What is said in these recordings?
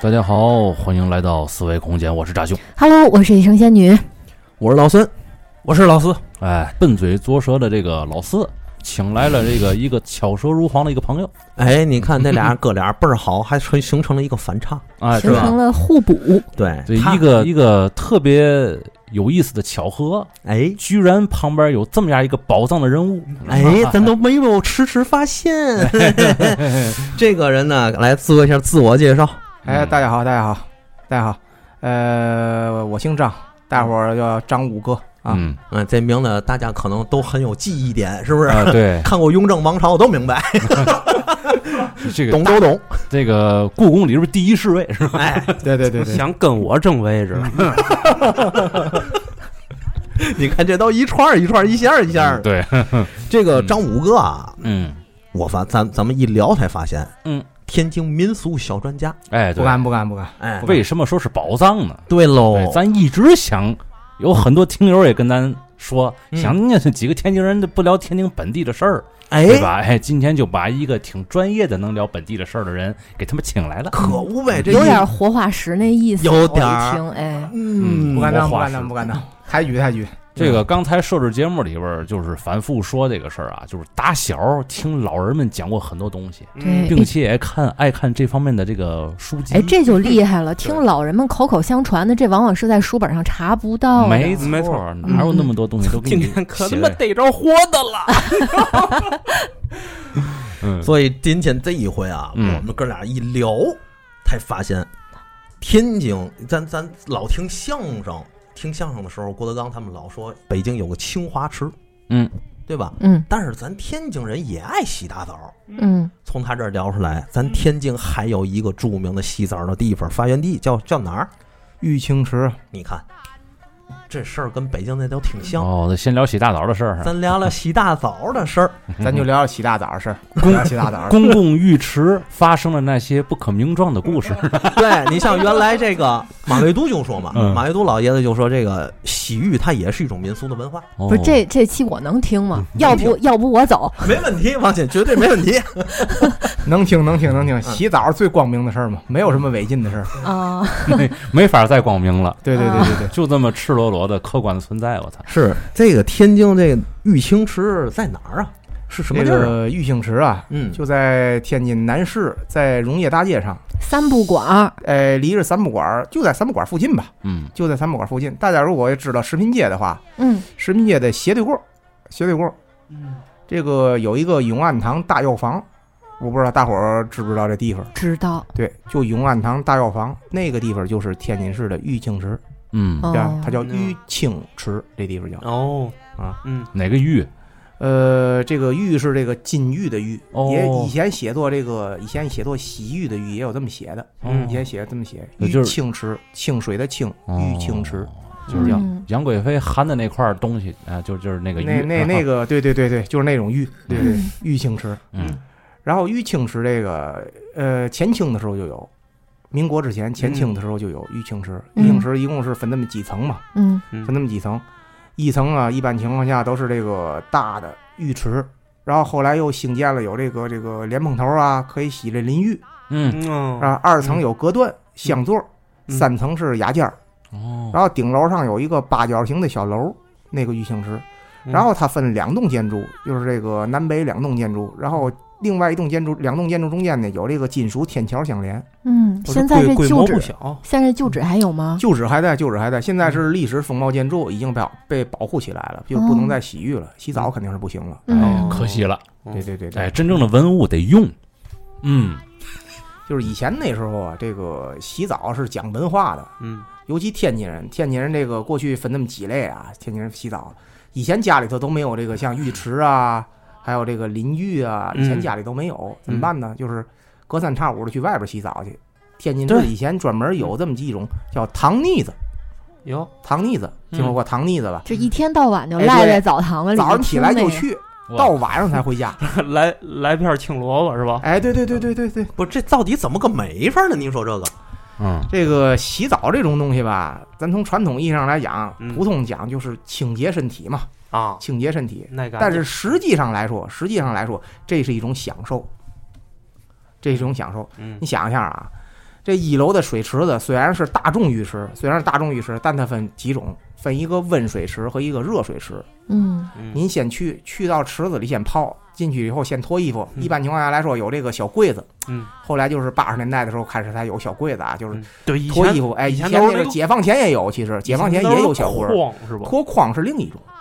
大家好，欢迎来到四维空间，我是炸兄。Hello，我是野生仙女。我是老孙，我是老四。哎，笨嘴拙舌的这个老四，请来了这个一个巧舌如簧的一个朋友。哎，你看那俩哥俩倍儿好，还成形成了一个反差，啊，形成了互补，对，对一个一个特别有意思的巧合，哎居然旁边有这么样一个宝藏的人物。哎，咱都没有迟迟发现。这个人呢，来做一下自我介绍。哎，大家好，大家好，大家好，呃，我姓张，大伙儿叫张五哥啊。嗯嗯，这名字大家可能都很有记忆点，是不是？啊，对，看过《雍正王朝》都明白，这个懂都懂。这个故宫里边第一侍卫是吧？哎，对对对对，想跟我争位置，你看这都一串一串一下一下。对，这个张五哥啊，嗯我发咱咱们一聊才发现，嗯，天津民俗小专家。哎，不敢不敢不敢，哎，为什么说是宝藏呢？对喽哎，咱一直想，有很多听友也跟咱说，嗯想人家几个天津人不聊天津本地的事儿，哎，对吧？哎，今天就把一个挺专业的能聊本地的事儿的人给他们请来了。可恶呗，这有点活化石那意思。有点儿我一听，哎，嗯不敢当不敢当不敢当，抬举抬举。这个刚才设置节目里边就是反复说这个事儿啊，就是打小听老人们讲过很多东西，对，并且也看爱看这方面的这个书籍。哎，这就厉害了。听老人们口口相传的，这往往是在书本上查不到的。没错，没错。哪有那么多东西都给今你天可他妈逮着活的了。嗯，所以今天这一回啊，嗯。我们哥俩一聊，才发现天津，咱咱老听相声，听相声的时候，郭德纲他们老说北京有个清华池，嗯，对吧？嗯但是咱天津人也爱洗大澡。嗯，从他这儿聊出来，咱天津还有一个著名的洗澡的地方，发源地叫叫哪儿？玉清池，你看，这事儿跟北京那都挺像。哦，那先聊洗大澡的事儿。咱聊聊洗大澡的事儿。咱就聊聊洗大澡的事儿。公共浴池发生了那些不可名状的故事。对你像原来这个马未都就说嘛，嗯马未都老爷子就说这个洗浴它也是一种民俗的文化，不不是这这期我能听吗？要不要不我走。没问题，王姐绝对没问题。能听能听能嗯听，洗澡最光明的事儿嘛，没有什么违禁的事儿。啊，没没法再光明了，对对对对对，就这么赤裸裸的客观的存在。我操！是这个天津这个玉清池在哪儿啊？是什么地儿啊？个玉清池啊，嗯，就在天津南市，在荣业大街上，三不管儿，哎，离着三不管儿就在三不管儿附近吧，嗯就在三不管儿附近。大家如果知道食品街的话，嗯，食品街的斜对过，斜对过嗯，这个有一个永安堂大药房，我不知道大伙儿知不知道这地方？知道。对，就永安堂大药房那个地方就是天津市的玉清池，嗯，哦对吧？它叫玉清池，这地方叫哦啊，嗯，哪个浴？呃，这个玉是这个金玉的玉，哦。也以前写作这个以前写作洗浴的玉也有这么写的，嗯以前写这么写，玉那就是清池，清水的清，哦玉清池，就是叫嗯。杨贵妃含的那块东西啊，就就是那个玉。那那那个，对对对对，就是那种玉，对玉清池。嗯。然后玉清池这个，呃，前清的时候就有，民国之前前清的时候就有玉清池。嗯。玉清池一共是分那么几层嘛，嗯嗯。分那么几层，一层啊，一般情况下都是这个大的浴池，然后后来又兴建了有这个这个莲蓬头啊，可以洗这淋浴嗯嗯啊。二层有隔断香座，嗯三层是雅间儿，哦，然后顶楼上有一个八角形的小楼，那个玉清池。嗯然后它分两栋建筑，就是这个南北两栋建筑，然后另外一栋建筑，两栋建筑中间呢有这个金属天桥相连，嗯，现在这规规模旧址，不小，现在旧址还有吗？旧址还在，旧址还在，现在是历史风貌建筑，已经被被保护起来了，就不能再洗浴了，洗澡肯定是不行了。哎嗯，可惜了。对对对对，哎，真正的文物得用。嗯。就是以前那时候啊，这个洗澡是讲文化的，嗯。尤其天津人，天津人这个过去分那么几类啊，天津人洗澡，以前家里头都没有这个像浴池啊，还有这个淋浴啊，以前嗯家里都没有，怎么办呢？就是隔三差五的去外边洗澡去。天津对市以前专门有这么几种叫糖腻子，有糖腻子，听说过糖腻子吧？这一天到晚就赖在澡堂子里，早上起来就。去，到晚上才回家。来来片青萝卜是吧？哎，对对对对对对，不是这到底怎么个美法呢？您说这个嗯。这个洗澡这种东西吧，咱从传统意义上来讲，嗯。普通讲就是清洁身体嘛，啊，清洁身体。那个，但是实际上来说，实际上来说，这是一种享受，这是一种享受。嗯。你想一下啊，这一楼的水池子虽然是大众浴池，虽然是大众浴池，但它分几种，分一个温水池和一个热水池。嗯嗯您先去去到池子里先泡，进去以后先脱衣服。嗯一般情况下来说，有这个小柜子。嗯后来就是八十年代的时候开始才有小柜子啊，就是嗯对脱衣服。哎，以以前是那个解放前也有，其实解放前也有小柜儿。框是吧？脱筐是另一种，啊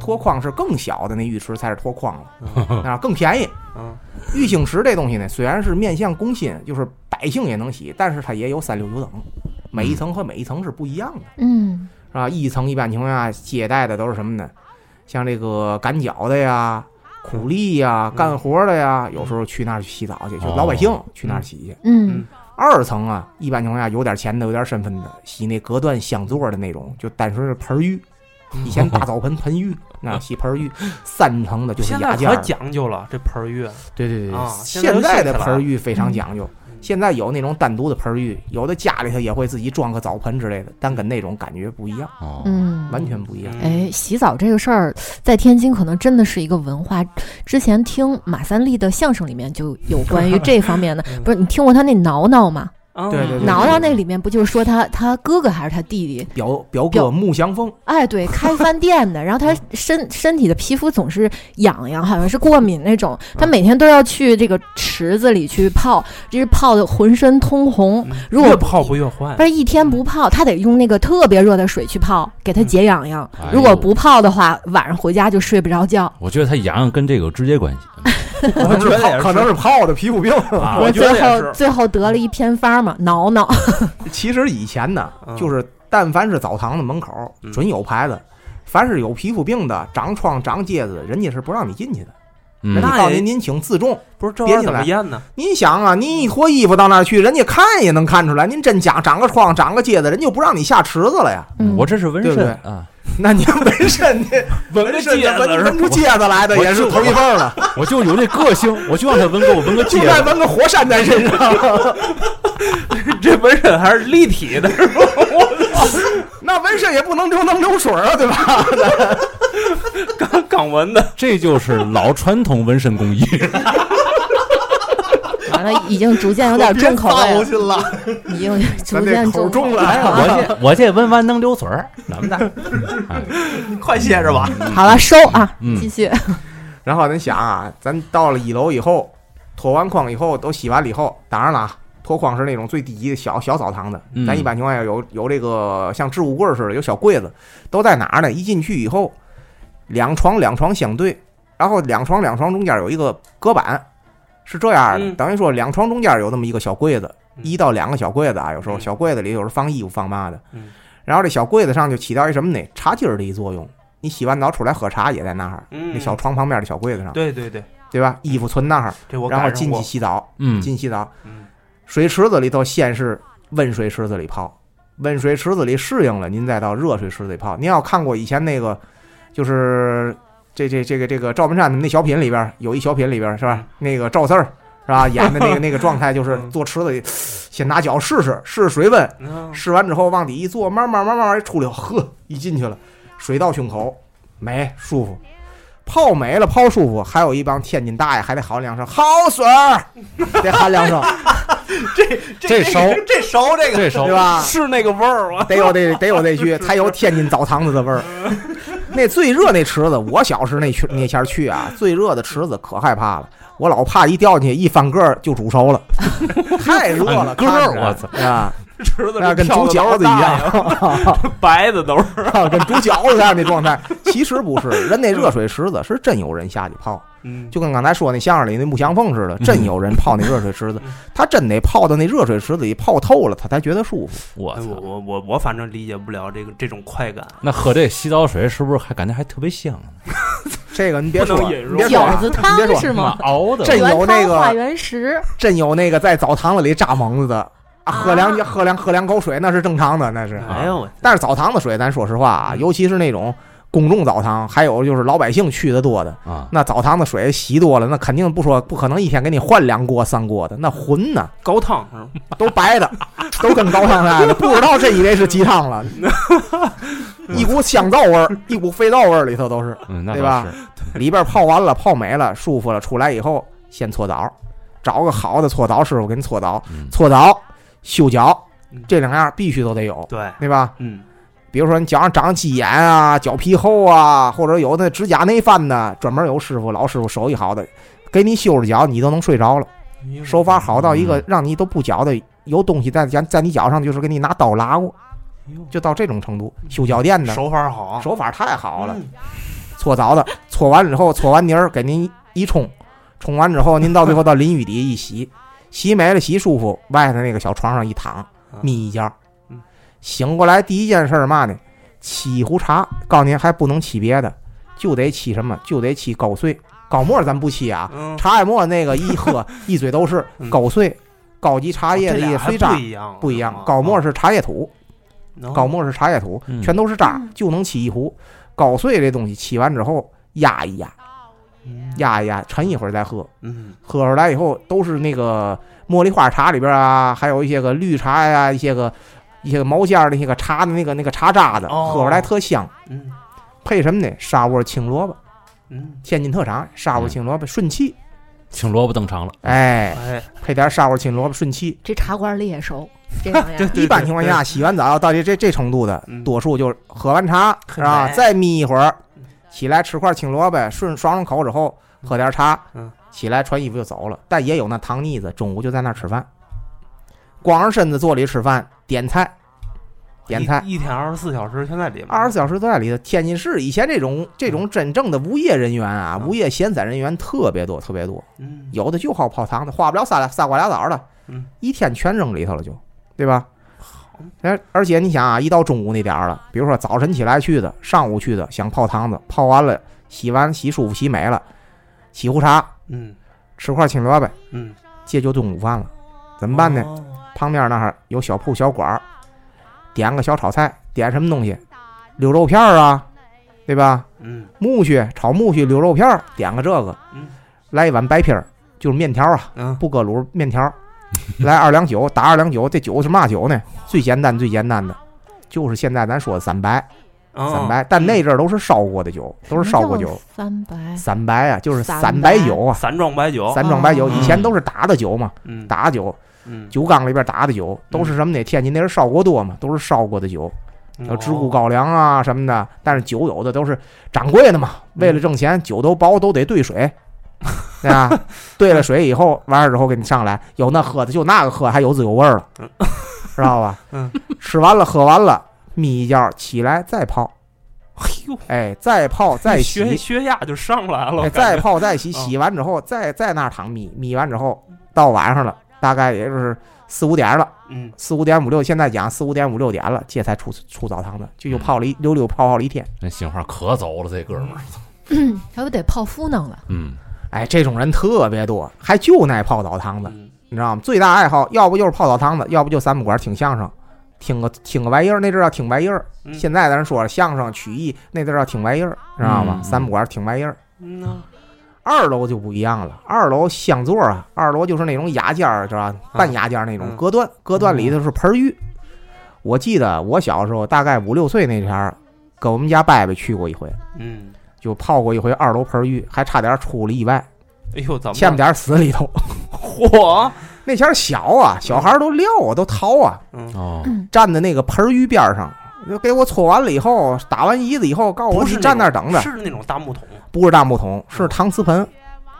脱筐是更小的那浴池才是脱筐了，嗯啊，更便宜。嗯玉清池这东西呢，虽然是面向工薪，就是百姓也能洗，但是它也有三六九等，每一层和每一层是不一样的，嗯是吧？一层一般情况下接待的都是什么呢？像这个赶脚的呀、苦力呀、嗯干活的呀，有时候去那儿去洗澡去，就老百姓去那儿洗去。嗯二层啊，一般情况下有点钱的、有点身份的，洗那隔断镶座的那种，就单纯是盆浴。以前大 澡盆盆浴，那洗盆浴，三层的就是现在可雅间儿。讲究了，这盆儿浴对对对，啊现在的盆浴非常讲究嗯。现在有那种单独的盆浴，有的家里头也会自己装个澡盆之类的，但跟那种感觉不一样，哦，嗯，完全不一样。哎，洗澡这个事儿在天津可能真的是一个文化。之前听马三立的相声里面就有关于 这方面的，不是你听过他那挠挠吗？啊对对对挠挠那里面不就是说他他哥哥还是他弟弟？表表表哥穆祥峰，哎，对，开饭店的，然后他身 身体的皮肤总是痒痒，好像是过敏那种。他每天都要去这个池子里去泡，就是泡的浑身通红。嗯如果越泡不越坏但是一天不泡，他得用那个特别热的水去泡，给他解痒痒哎。呦如果不泡的话，晚上回家就睡不着觉。我觉得他痒痒跟这个有直接关系。我觉得也是可能是泡的皮肤病。啊，我我觉得最后。最后得了一偏方嘛，挠挠。其实以前呢嗯，就是但凡是澡堂子门口嗯准有牌子，凡是有皮肤病的、长疮、长疖子，人家是不让你进去的。那告诉您，您请自重。不是这玩意儿怎么验呢？您想啊，您一脱衣服到那儿去，人家看也能看出来，您真假长个疮、长个疖子，人就不让你下池子了呀。嗯我这是纹对不身啊，那你纹身，你 纹个纹身戒指纹纹出疖子来的也是头一份了，我就有这个性，我就让他纹个我纹个 戒就该。纹个火山在身上。这纹身还是立体的，是吧？那纹身也不能流能流水啊，对吧？刚刚纹的，这就是老传统纹身工艺。完了，已经逐渐有点重口味。已经逐渐口重了了。我这我这纹完能留嘴儿，怎么的？快歇着吧。好了，收啊，嗯继续。然后咱想啊，咱到了一楼以后，脱完筐以后都洗完了以后，当然了啊，脱筐是那种最低级的小小澡堂的，嗯咱一般情况下有有这个像置物柜似的，有小柜子，都在哪儿呢？一进去以后，两床两床相对，然后两床两床中间有一个隔板，是这样的，嗯等于说两床中间有那么一个小柜子，嗯一到两个小柜子啊，有时候嗯小柜子里有时候放衣服放嘛的，嗯然后这小柜子上就起到一什么呢？茶几儿的一作用。你洗完澡出来喝茶也在那儿，嗯那小床旁边的小柜子上，对对对，对吧？衣服存那儿，然后进去。洗澡，嗯，进洗澡，嗯水池子里头先是温水池子里泡，温水池子里适应了，您再到热水池子里泡。您要看过以前那个，就是这这这个这个赵本山的那小品里边有一小品里边是吧？那个赵四儿是吧？演的那个 那个状态就是嗯坐池子里，先拿脚试试试试水温，嗯试完之后往底一坐，慢慢慢慢慢出溜，呵，一进去了，水到胸口，美舒服。泡美了，泡舒服，还有一帮天津大爷还得喊两声“好水儿 ”，得喊两声，这熟这熟这个这熟对吧？是那个味儿吗？得有这得有这句，才有天津澡堂子的味儿。那最热那池子，我小时那去那前儿去啊，最热的池子可害怕了，我老怕一掉进去一翻个儿就煮熟了，太热了，翻个儿我操啊，池子那 跟煮饺子一样，白的都是。跟煮饺子一样那状态。其实不是，人那热水池子是真有人下去泡，嗯，就跟刚才说那相声里那木祥凤似的，真有人泡那热水池子嗯，他真得泡到那热水池子里泡透了，他才觉得舒服。我我我我我反正理解不了这个这种快感。那喝这洗澡水是不是还感觉还特别香呢？这个你别说饺子汤你别说是吗？熬的真有那个化原石，真有那个在澡堂子里扎猛子的，啊，喝两喝两喝两口水那是正常的，那是。哎呦我，但是澡堂子水，咱说实话啊，嗯尤其是那种公众澡堂，还有就是老百姓去的多的，啊，那澡堂的水洗多了，那肯定不说不可能一天给你换两锅三锅的，那浑呢高汤？都白的，都跟高汤似的，不知道真以为是鸡汤了，一股香皂味儿，一股肥皂味儿里头都是。嗯，对吧？里边泡完了，泡美了，舒服了，出来以后先搓澡，找个好的搓澡师傅给你搓澡，嗯搓澡、修脚嗯这两样必须都得有，对，对吧？嗯，比如说你脚上长鸡眼啊、脚皮厚啊，或者有的指甲内翻的，专门有师傅，老师傅手艺好的，给你修着脚，你都能睡着了。手法好到一个嗯让你都不觉得有东西在在在你脚上，就是给你拿刀拉过，就到这种程度。修脚店的手法好，手法太好了。嗯搓澡的，搓完之后，搓完泥儿给您一冲，冲完之后，您到最后到淋浴底一洗，洗没了，洗舒服，外头那个小床上一躺，眯一觉嗯，醒过来第一件事儿嘛呢？沏一壶茶，告诉您还不能沏别的，就得沏什么？就得沏高碎。高沫咱不沏啊，嗯，茶叶沫那个一喝 一嘴都是嗯高碎，高级茶叶的碎渣不一样，不一样啊。高沫是茶叶土，啊高沫是茶叶土，嗯全都是渣，就能沏一壶。高碎这东西沏完之后压一压，嗯压一压，沉一会儿再喝。嗯喝出来以后都是那个茉莉花茶里边啊，还有一些个绿茶呀、一些个一些个毛尖儿的那个茶的那个那个茶渣子，哦喝出来特香。嗯配什么呢？沙窝青萝卜，嗯，天津特产沙窝青萝卜顺气。青萝卜登场了，哎，哎，配点沙窝青萝卜顺气。这茶馆里也熟 这。一般情况下，洗完澡到这这这程度的，嗯多数就是喝完茶是吧？再眯一会儿，起来吃块青萝卜，顺爽爽口之后，喝点茶，嗯，起来穿衣服就走了。但也有那糖腻子，中午就在那儿吃饭，光着身子坐里吃饭，点菜，点菜。一一天二十四小时全在里面，二十四小时都在里头。天津市以前这种这种真正的无业人员啊，嗯无业闲散人员特别多，特别多。嗯，有的就好泡汤的，花不了仨仨瓜俩枣的，嗯，一天全扔里头了就，对吧？而而且你想啊，一到中午那点儿了，比如说早晨起来去的，上午去的，想泡汤子，泡完了，洗完洗舒服洗美了，沏壶茶，嗯吃块青萝卜，嗯，这就中午饭了，怎么办呢？哦？旁边那儿有小铺小馆儿，点个小炒菜，点什么东西？溜肉片儿啊，对吧？嗯木须炒木须溜肉片儿，点个这个，嗯来一碗白皮儿，就是面条啊，嗯，不搁卤面条，来二两酒，打二两酒，这酒是嘛酒呢？最简单最简单的，就是现在咱说的三白，哦。三白，但那阵儿都是烧过的酒，都是烧过酒。三白？三白啊，就是三三白酒啊，散装白酒，散装白酒，哦以前都是打的酒嘛，嗯。打酒，嗯，酒缸里边打的酒，都是什么呢？天津那是烧过多嘛，都是烧过的酒，有直沽高粱啊什么的。但是酒有的都是掌柜的嘛，为了挣钱，酒都薄都得兑水，对吧？兑了水以后，完事之后给你上来，有那喝的就那个喝还有滋有味儿了，知道吧？嗯，吃完了喝完了，眯一觉起来再泡，哎呦，哎，再泡再血洗，血压就上来了，哎，再泡再洗，嗯洗完之后再在那儿躺眯，眯完之后到晚上了，大概也就是四五点了。嗯四五点五六，现在讲四五点五六点了，这才出出澡堂子，就又泡了一溜溜泡泡了一天。那心话可走了，这哥们儿，还不得泡芙弄了？嗯，哎，这种人特别多，还就爱泡澡堂子，嗯你知道吗？最大爱好要不就是泡澡堂子，要不就三不管听相声，听个听个玩意儿。那阵儿叫听玩意儿，嗯现在咱说相声曲艺，那阵儿叫听玩意儿，知道吗？嗯三不管听玩意儿。嗯呐二楼就不一样了，二楼香座啊，二楼就是那种雅间儿，知道吧？半雅间儿那种嗯隔断，隔断里头是盆浴。我记得我小时候大概五六岁那前儿，跟我们家伯伯去过一回，嗯，就泡过一回二楼盆浴，还差点出了意外，哎呦，怎么欠不点死里头。嚯？那前儿小啊，小孩儿都撂啊，都逃啊，嗯，哦，站在那个盆浴边上，就给我搓完了以后，打完胰子以后，告诉我你不是站那儿等着，是那种大木桶，不是大木桶，是搪瓷盆。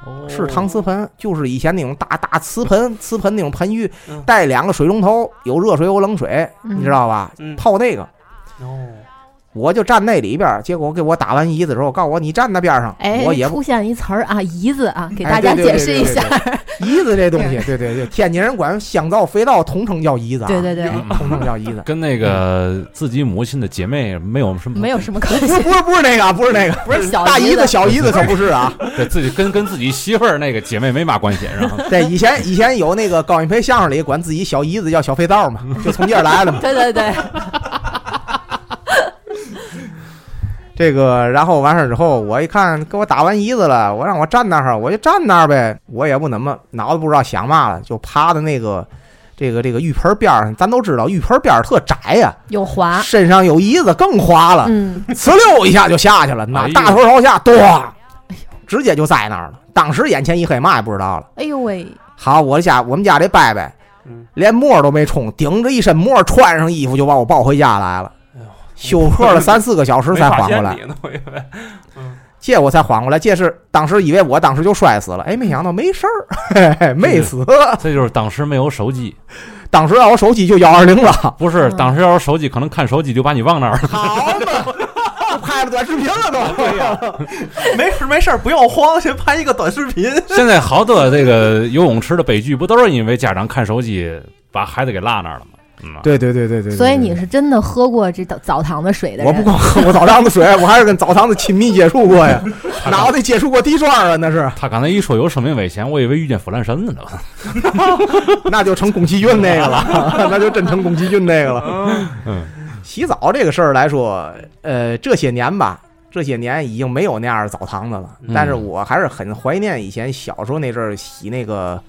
哦。是搪瓷盆，就是以前那种大大瓷盆，瓷盆那种盆浴嗯，带两个水龙头，有热水有冷水，嗯。你知道吧？嗯，泡那个，哦，我就站那里边儿，结果给我打完胰子之后，告诉我你站那边上，哎我也，不出现一词儿啊，胰子啊，给哎大家解释一下。胰子这东西，对对对，天津人管香皂、肥皂统称叫胰子啊，对对对，统称叫胰子。跟那个自己母亲的姐妹没有什么没有什么关系，不是不是那个，不是那个，不是小大胰胰子、小姨子可不是啊。对自己跟跟自己媳妇儿那个姐妹没嘛关系，然后对，以前以前有那个高云培相声里管自己小姨子叫小肥皂嘛，就从这儿来的嘛。对对对，这个，然后完事儿之后，我一看给我打完胰子了，我让我站那儿，我就站那儿呗。我也不怎么脑子不知道想嘛了，就趴在那个这个这个浴盆边儿上。咱都知道浴盆边儿特窄呀、有滑，身上有胰子更滑了，嗯，呲溜一下就下去了，那大头朝下，咣，直接就栽那儿了。当时眼前一黑，嘛也不知道了。哎呦喂，好，我家我们家这伯伯嗯，连沫都没冲，顶着一身沫，穿上衣服就把我抱回家来了。休克了三四个小时才缓过来发现你，呢，我以为。嗯，这我才缓过来。这是当时以为我当时就摔死了，哎，没想到没事儿，嘿嘿没死。这就是当时没有手机，当时要有手机就幺二零了，不是嗯当时要有手机，可能看手机就把你忘那儿了。好嘛，就拍了短视频了都。没事没事，不要慌，先拍一个短视频。现在好多这个游泳池的悲剧，不都是因为家长看手机把孩子给落那儿了吗？嗯，对对对对对，所以你是真的喝过这澡澡堂的水的人？我不光喝过澡堂子水，我还是跟澡堂子亲密接触过呀，脑袋接触过地砖啊，那是，他刚才一说有生命危险，我以为遇见腐烂神了呢。那就成宫崎骏那个了，那就真成宫崎骏那个了。嗯，洗澡这个事儿来说，呃，这些年吧，这些年已经没有那样的澡堂子了。嗯但是我还是很怀念以前小时候那阵儿洗那个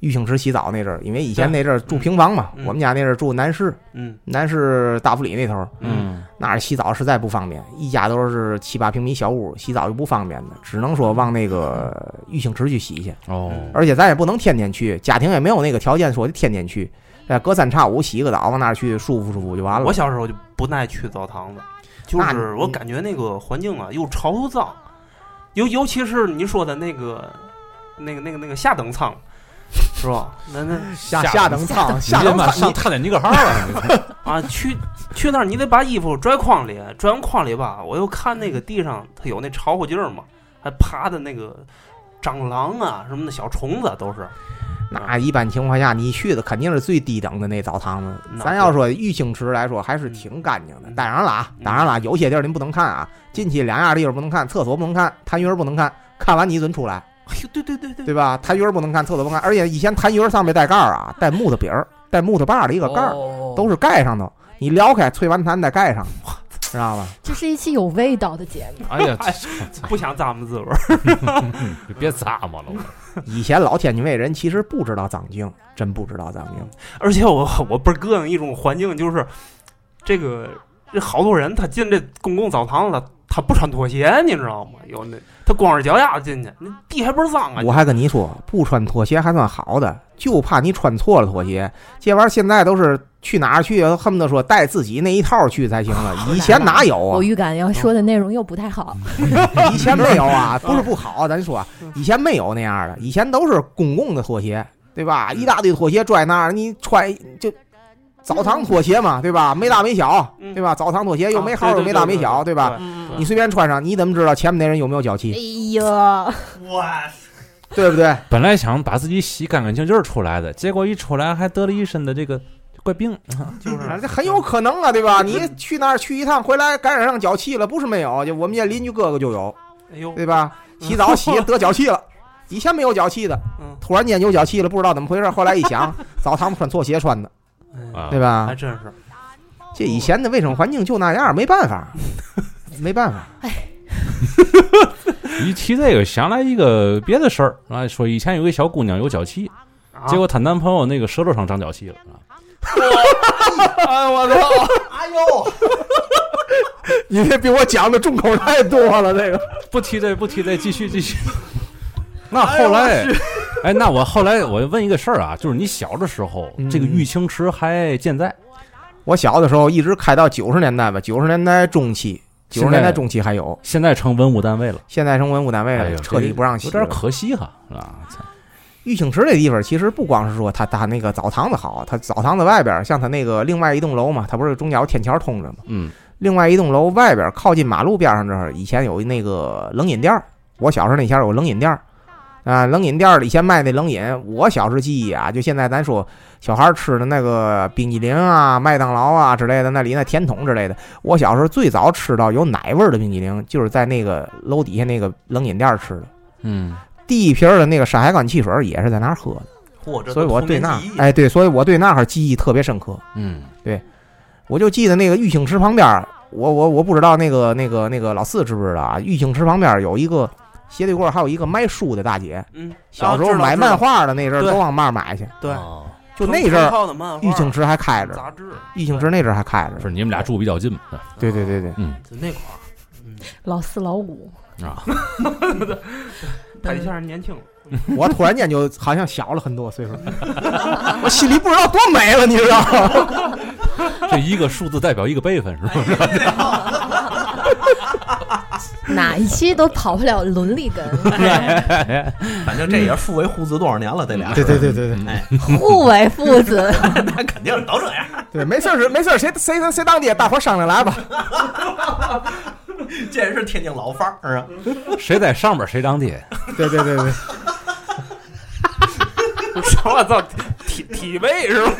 浴清池洗澡那阵儿，因为以前那阵儿住平房嘛，嗯我们家那阵儿住南市，嗯南市大福里那头儿，嗯，那儿洗澡实在不方便，一家都是七八平米小屋，洗澡就不方便的，只能说往那个玉清池去洗去。哦，而且咱也不能天天去，家庭也没有那个条件说的天天去，哎，隔三差五洗个澡，往那儿去舒服舒服就完了。我小时候就不爱去澡堂子，就是我感觉那个环境啊又潮又脏，尤尤其是你说的那个那个那个那个下等舱，是吧？那那下下下等舱，下等舱，你上泰坦尼克号了，啊，去去那儿你得把衣服拽筐里，拽完筐里吧，我又看那个地上它有那潮乎劲儿嘛，还爬的那个蟑螂啊什么的小虫子都是。那一般情况下，你去的肯定是最低等的那澡堂子。咱要说玉清池来说，还是挺干净的。嗯当然了啊，当然了，有些地儿您不能看啊，进去两样地方不能看，厕所不能看，痰盂儿不能看，看完你准出来，哎呦，对对对对，对吧？痰盂儿不能看，厕所不能看，而且以前痰盂儿上面带盖儿啊，带木头柄儿，带木头把儿的一个盖儿，哦都是盖上的。你撩开，吹完痰再盖上，知道吧？这是一期有味道的节目。哎呀，不想咂摸滋味儿。这别咂摸了，以前老天津卫人其实不知道脏净，真不知道脏净。而且我我倍儿膈应一种环境，就是这个这好多人他进这公共澡堂子，他不穿拖鞋，你知道吗？有那他光着脚丫子进去，那地还不是脏啊！我还跟你说，不穿拖鞋还算好的，就怕你穿错了拖鞋。这玩意儿现在都是去哪儿去，恨不得说带自己那一套去才行了。以前哪有啊？我预感要说的内容又不太好。以前没有啊，不是不好，咱说以前没有那样的，以前都是公共的拖鞋，对吧？一大堆拖鞋拽那儿，你穿就澡堂拖鞋嘛，对吧？没大没小，嗯对吧？澡堂拖鞋又没号又没大没小，对吧？嗯你随便穿上，你怎么知道前面那人有没有脚哎气？呀，对不对？本来想把自己洗干干净净儿出来的，结果一出来还得了一身的这个怪病。就是这很有可能啊，对吧？你去那儿去一趟，回来感染上脚气了，不是没有，就我们家邻居哥哥就有，哎呦，对吧？洗澡洗得脚气了，以前没有脚气的，嗯，突然间有脚气了，不知道怎么回事。后来一想，澡堂穿错鞋穿的，对吧还？真是。这以前的卫生环境就那样，没办法，没办法。一提这个，想来一个别的事儿啊，说以前有个小姑娘有脚气，啊结果她男朋友那个舌头上长脚气了啊。哎我操！哎呦，你这比我讲的重口太多了，这个。不提这，不提这，继续继续。那后来，哎，那我后来我问一个事儿啊，就是你小的时候，嗯这个玉清池还健在？我小的时候一直开到九十年代吧，九十年代中期，九十现在年代中期还有，现在成文物单位了，现在成文物单位了，彻底不让洗了。有点可惜哈，啊，操玉清池这地方其实不光是说它它那个澡堂子好，它澡堂子外边像它那个另外一栋楼嘛，它不是中间有天桥通着嘛？嗯，另外一栋楼外边靠近马路边上这儿，以前有那个冷饮店儿。我小时候那前儿有冷饮店儿啊，冷饮店儿以前卖那冷饮，我小时候记忆啊，就现在咱说小孩儿吃的那个冰激凌啊、麦当劳啊之类的，那里那甜筒之类的，我小时候最早吃到有奶味儿的冰激凌，就是在那个楼底下那个冷饮店儿吃的。嗯，第一瓶儿的那个山海关汽水儿也是在那儿喝的。嚯，这所以我对那哎对，所以我对那哈儿记忆特别深刻。嗯，对我就记得那个玉清池旁边儿我我我不知道那个那个那个老四知不知道啊？玉清池旁边有一个斜对过，还有一个卖书的大姐，嗯，小时候买漫，画的那阵儿都往那儿买去，对哦就那阵儿玉清池还开着，杂志，玉清池那阵儿还开着，是你们俩住比较近嘛？对对对对，嗯就那块儿，嗯，老四老五，啊，他一下年轻了，我突然间就好像小了很多岁数，我心里不知道多美了，你知道吗？这一个数字代表一个辈分，是吧？哪一期都跑不了伦理根，反正这也是父为父子多少年了，这俩对对对对对。哎，互为父子。那肯定都这样。对，没事儿是没事儿，谁谁谁当爹，大伙儿商量来吧。这是天津老范儿啊，谁在上边谁当爹，对对对对，我操，体体位是吧？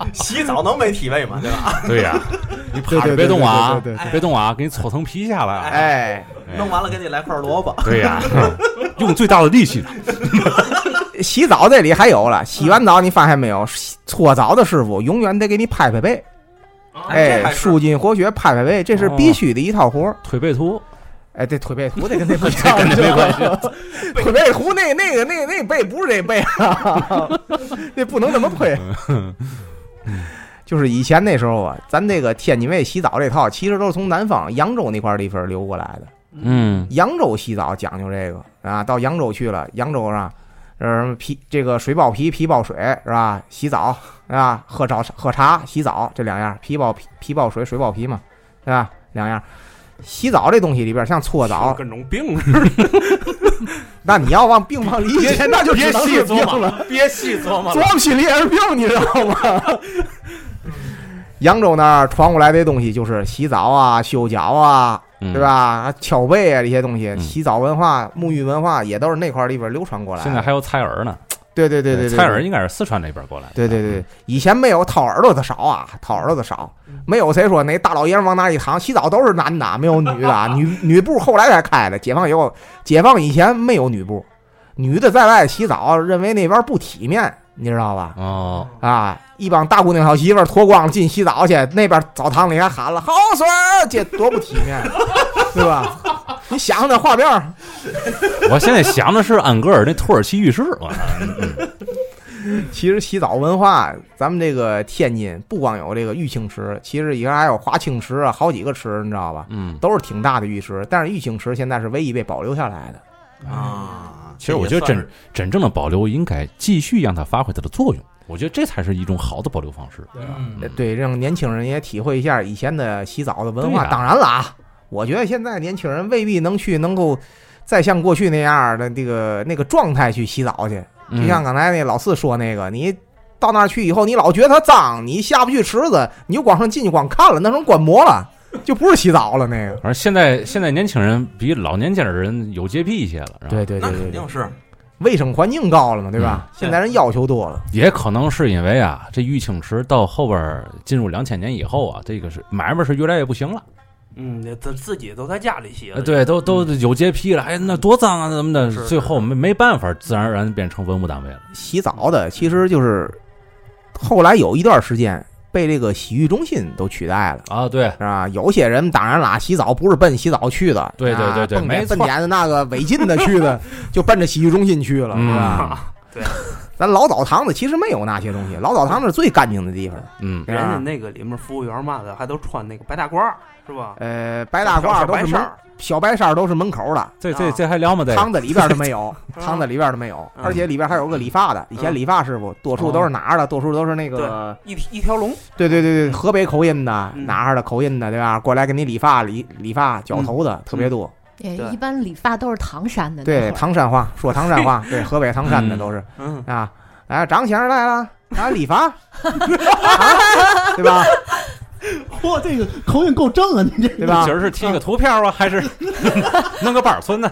洗澡能没体味吗？对吧？对呀，你趴着别动啊别动啊，给你搓层皮下来啊。哎，弄完了给你来块萝卜，对呀，用最大的力气。洗澡这里还有了，洗完澡你发现没有，搓澡的师傅永远得给你拍拍背，哎，舒筋活血，拍拍背，这是必须的一套活儿。推背图，哎，这腿背 图得跟那不一样，跟那没关系。腿背图那那个那个那背不是这背啊，那不能这么推。就是以前那时候啊，咱这个天津卫洗澡这套，其实都是从南方扬州那块地方流过来的。嗯，扬州洗澡讲究这个啊，到扬州去了，扬州上，呃，皮这个水包皮，皮包水是吧？洗澡是吧？喝早喝茶，洗澡这两样，皮包皮，皮包水，水包皮嘛，对吧？两样。洗澡这东西里边，像搓澡，跟种病似的那你要往病往里解，那就别细琢磨了。别细琢磨琢磨心里也是病，你知道吗？扬州那儿传过来的东西就是洗澡啊、修脚啊，嗯对？吧？敲背啊这些东西，嗯洗澡文化、沐浴文化也都是那块儿里边流传过来。现在还有采耳呢，对对对对对，蔡耳应该是四川那边过来的。对对对，以前没有掏耳朵的少啊，掏耳朵的少，没有谁说那大老爷们往那一躺，洗澡都是男的，没有女的，女女部后来才开的。解放以后，解放以前没有女部，女的在外洗澡，认为那边不体面，你知道吧？哦，啊，一帮大姑娘小媳妇脱光进洗澡去，那边澡堂里还喊了好水，这多不体面，对吧？你想想那画面儿，我现在想的是安格尔那土耳其浴室，我 其实洗澡文化，咱们这个天津不光有这个玉清池，其实以前还有华清池啊，好几个池，你知道吧？嗯，都是挺大的浴池，但是玉清池现在是唯一被保留下来的。啊。其实我觉得真真正的保留应该继续让它发挥它的作用，我觉得这才是一种好的保留方式。对，让年轻人也体会一下以前的洗澡的文化。当然了啊，我觉得现在年轻人未必能去能够再像过去那样的这个那个状态去洗澡去。嗯就像刚才那老四说那个，你到那儿去以后，你老觉得它脏，你下不去池子，你就光上进去光看了，那成观摩了，就不是洗澡了那个。反正现在现在年轻人比老年间的人有洁癖一些了，是吧对对那对对对，肯定是卫生环境高了嘛，对吧？现在人要求多了。也可能是因为啊，这玉清池到后边儿进入两千年以后啊，这个是买卖是越来越不行了。嗯，自自己都在家里洗了，呃对，都都有洁癖了，哎，那多脏啊，怎么的？最后没没办法，自然而然变成文物单位了。洗澡的其实就是后来有一段时间被这个洗浴中心都取代了。啊，对，是吧？有些人当然啦，洗澡不是奔洗澡去的，对对对对没错蹦点的那个违禁的去的，就奔着洗浴中心去了，是吧？对，咱老澡堂子其实没有那些东西，老澡堂子是最干净的地方。嗯，人家那个里面服务员嘛的还都穿那个白大褂儿，是吧？呃，白大褂都是门小白衫儿小白衫都是门口的，这这啊这还聊吗？这个堂子里边都没有，嗯堂子里边都没有，嗯而且里边还有个理发的。以前嗯理发师傅多数都是哪儿的？多数都是那个，一一条龙，对对对对，河北口音的，嗯哪儿的口音的，对吧？过来给你理发、理理发、绞头的特别多。也对一般理发都是唐山的对，唐山话说唐山话，对，河北唐山的都是嗯，啊。哎，张先生来了，来理发，啊，对吧？嚯，这个口音够正啊！你这对吧今？儿是贴个图片啊，还是 弄个板儿寸呢？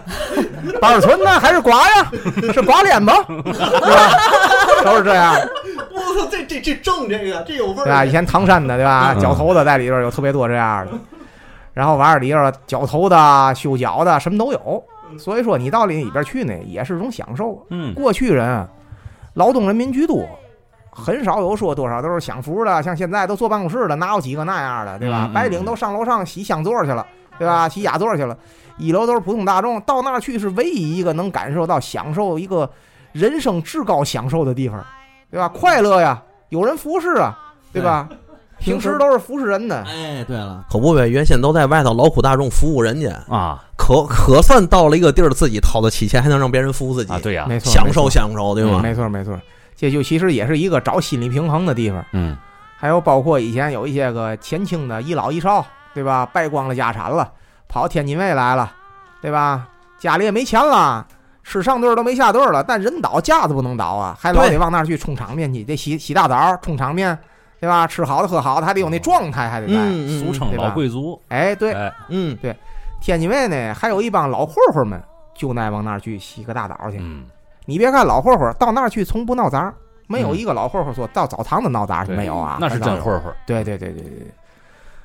板儿村呢，还是刮呀？是刮脸吗？对吧？都是这样，我操，这这这正这个这有味对吧？以前唐山的，对吧？嗯绞头的在里边有特别多这样的，然后完了里边绞头的、修脚的，什么都有。所以说，你到里里边去呢，也是种享受。嗯，过去人劳动人民居多，很少有说多少都是享福的，像现在都坐办公室的，哪有几个那样的，对吧？嗯嗯白领都上楼上洗香座去了，对吧？洗雅座去了，一楼都是普通大众，到那儿去是唯一一个能感受到享受一个人生至高享受的地方，对吧？快乐呀，有人服侍啊，对吧？平时都是服侍人的，哎，对了，可不呗，原先都在外头劳苦大众服务人家，啊。可可算到了一个地儿，自己掏得起钱，还能让别人服务自己。啊，对呀，没错，享受享受，对吗？没错没错，这就其实也是一个找心理平衡的地方。嗯。还有包括以前有一些个前清的一老一少，对吧？败光了家产了，跑天津卫来了，对吧？家里也没钱了，吃上顿儿都没下顿儿了，但人倒架子不能倒啊，还老得往那儿去充场面去，得洗洗大澡，冲场面，对吧？吃好的喝好的，还得有那状态，还得在。俗称老贵族，哎，对，嗯，对，天津卫呢，还有一帮老混混们，就爱往那儿去洗个大澡去。嗯，你别看老混混到那儿去从不闹杂，没有嗯一个老混混说到澡堂子闹杂去没有啊，那是真混混，对对对对对，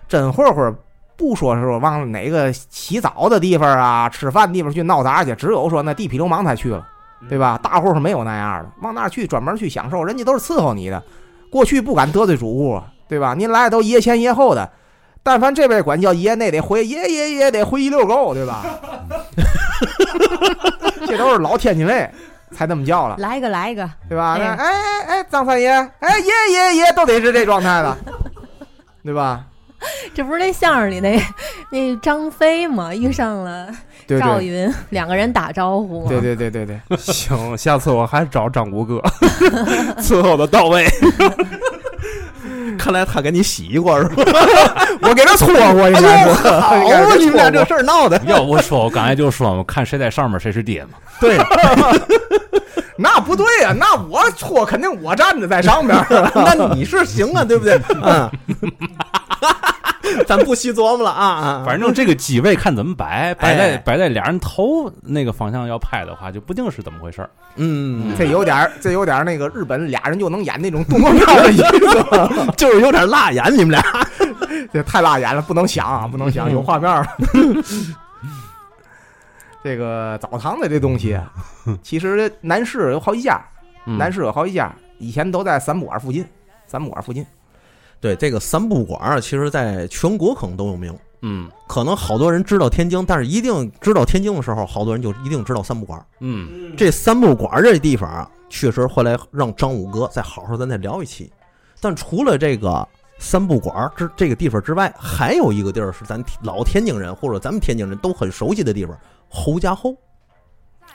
真混混不说是说往哪个洗澡的地方啊、吃饭地方去闹杂去，只有说那地痞流氓才去了，对吧？大混混没有那样的，往那儿去专门去享受，人家都是伺候你的。过去不敢得罪主顾，对吧？您来都爷前爷后的，但凡这位管叫爷，那得回爷爷爷得回一溜够，对吧？这都是老天津卫才这么叫了。来一个来一个，对吧？哎哎哎，张三爷，哎爷爷爷都得是这状态的，对吧？这不是那相声里那那张飞吗？遇上了对对赵云，两个人打招呼嘛。对对对对对，行，下次我还找张谷哥 伺候的到位。看来他给你洗过是吧？我给他搓过，应该是。好应该是啊，你们俩这事儿闹的，要不说我刚才就说嘛，看谁在上面谁是爹嘛，对，那不对呀、那我错肯定我站着在上边儿。那你是行啊，对不对？嗯，咱不细琢磨了啊啊，反正这个机位看怎么摆，摆在哎摆在俩人头那个方向要拍的话，就不定是怎么回事儿。嗯，这有点儿，这有点儿那个日本俩人就能演那种动作片 的意思，就是有点辣眼，你们俩。这太辣眼了，不能想啊，不能想，有画面儿。这个澡堂子这东西啊，其实南市有好几家，嗯南市有好几家，以前都在三不管附近，三不管附近。对，这个三不管，其实在全国可能都有名。嗯可能好多人知道天津，但是一定知道天津的时候，好多人就一定知道三不管。嗯这三不管这地方啊，确实后来让张五哥再好好咱再聊一期。但除了这个三不管之这个地方之外，还有一个地儿是咱老天津人或者咱们天津人都很熟悉的地方——侯家后。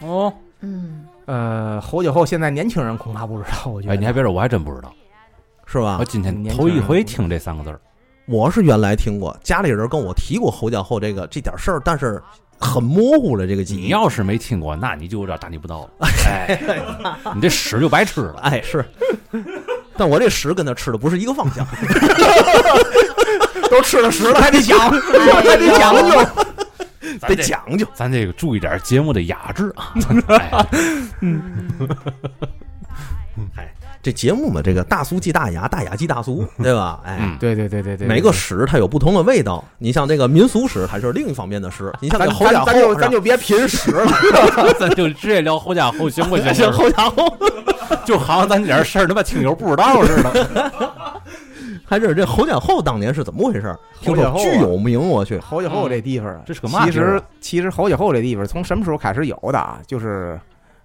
哦，嗯，呃，侯家后现在年轻人恐怕不知道，我觉得。哎，你还别说，我还真不知道，是吧我？今天头一回听这三个字儿。我是原来听过，家里人跟我提过侯家后这个这点事儿，但是很模糊了这个记忆。你要是没听过，那你就有点大逆不道了。哎，你这屎就白吃了。哎是，但我这屎跟他吃的不是一个方向。都吃了屎了，还得讲，还得讲究。得讲究。咱这个注意点节目的雅致啊。嗯哎 这节目嘛，这个大俗即大雅，大雅即大俗，对吧？哎，嗯，对对对对对，每个史它有不同的味道。你像这个民俗史，它是另一方面的史。你像这咱个侯家后，咱咱就咱就别贫史了。咱就直接聊侯家后行不行？行 侯家后，就好像咱这点事儿他妈听友不知道似的。还是这侯家后当年是怎么回事？听说巨有名，我去。侯家后这地方啊，这是个嘛其实其实侯家后这地方从什么时候开始有的啊？就是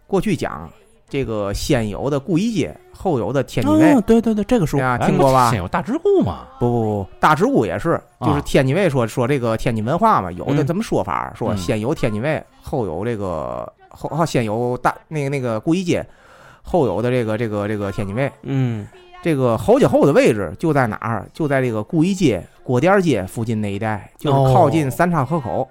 过去讲这个先有的顾一街，后有的天津卫。对对对，这个书对啊，哎听过吧先？有大直顾嘛？不不不，大直沽也是，就是啊天津卫说说这个天津文化嘛，有这么说法，说嗯先有天津卫，后有这个后后先有大那个那个顾一街，后有的这个这个这个天津卫。嗯这个侯家后的位置就在哪儿？就在这个顾一街、郭店街附近那一带，就是靠近三岔河口，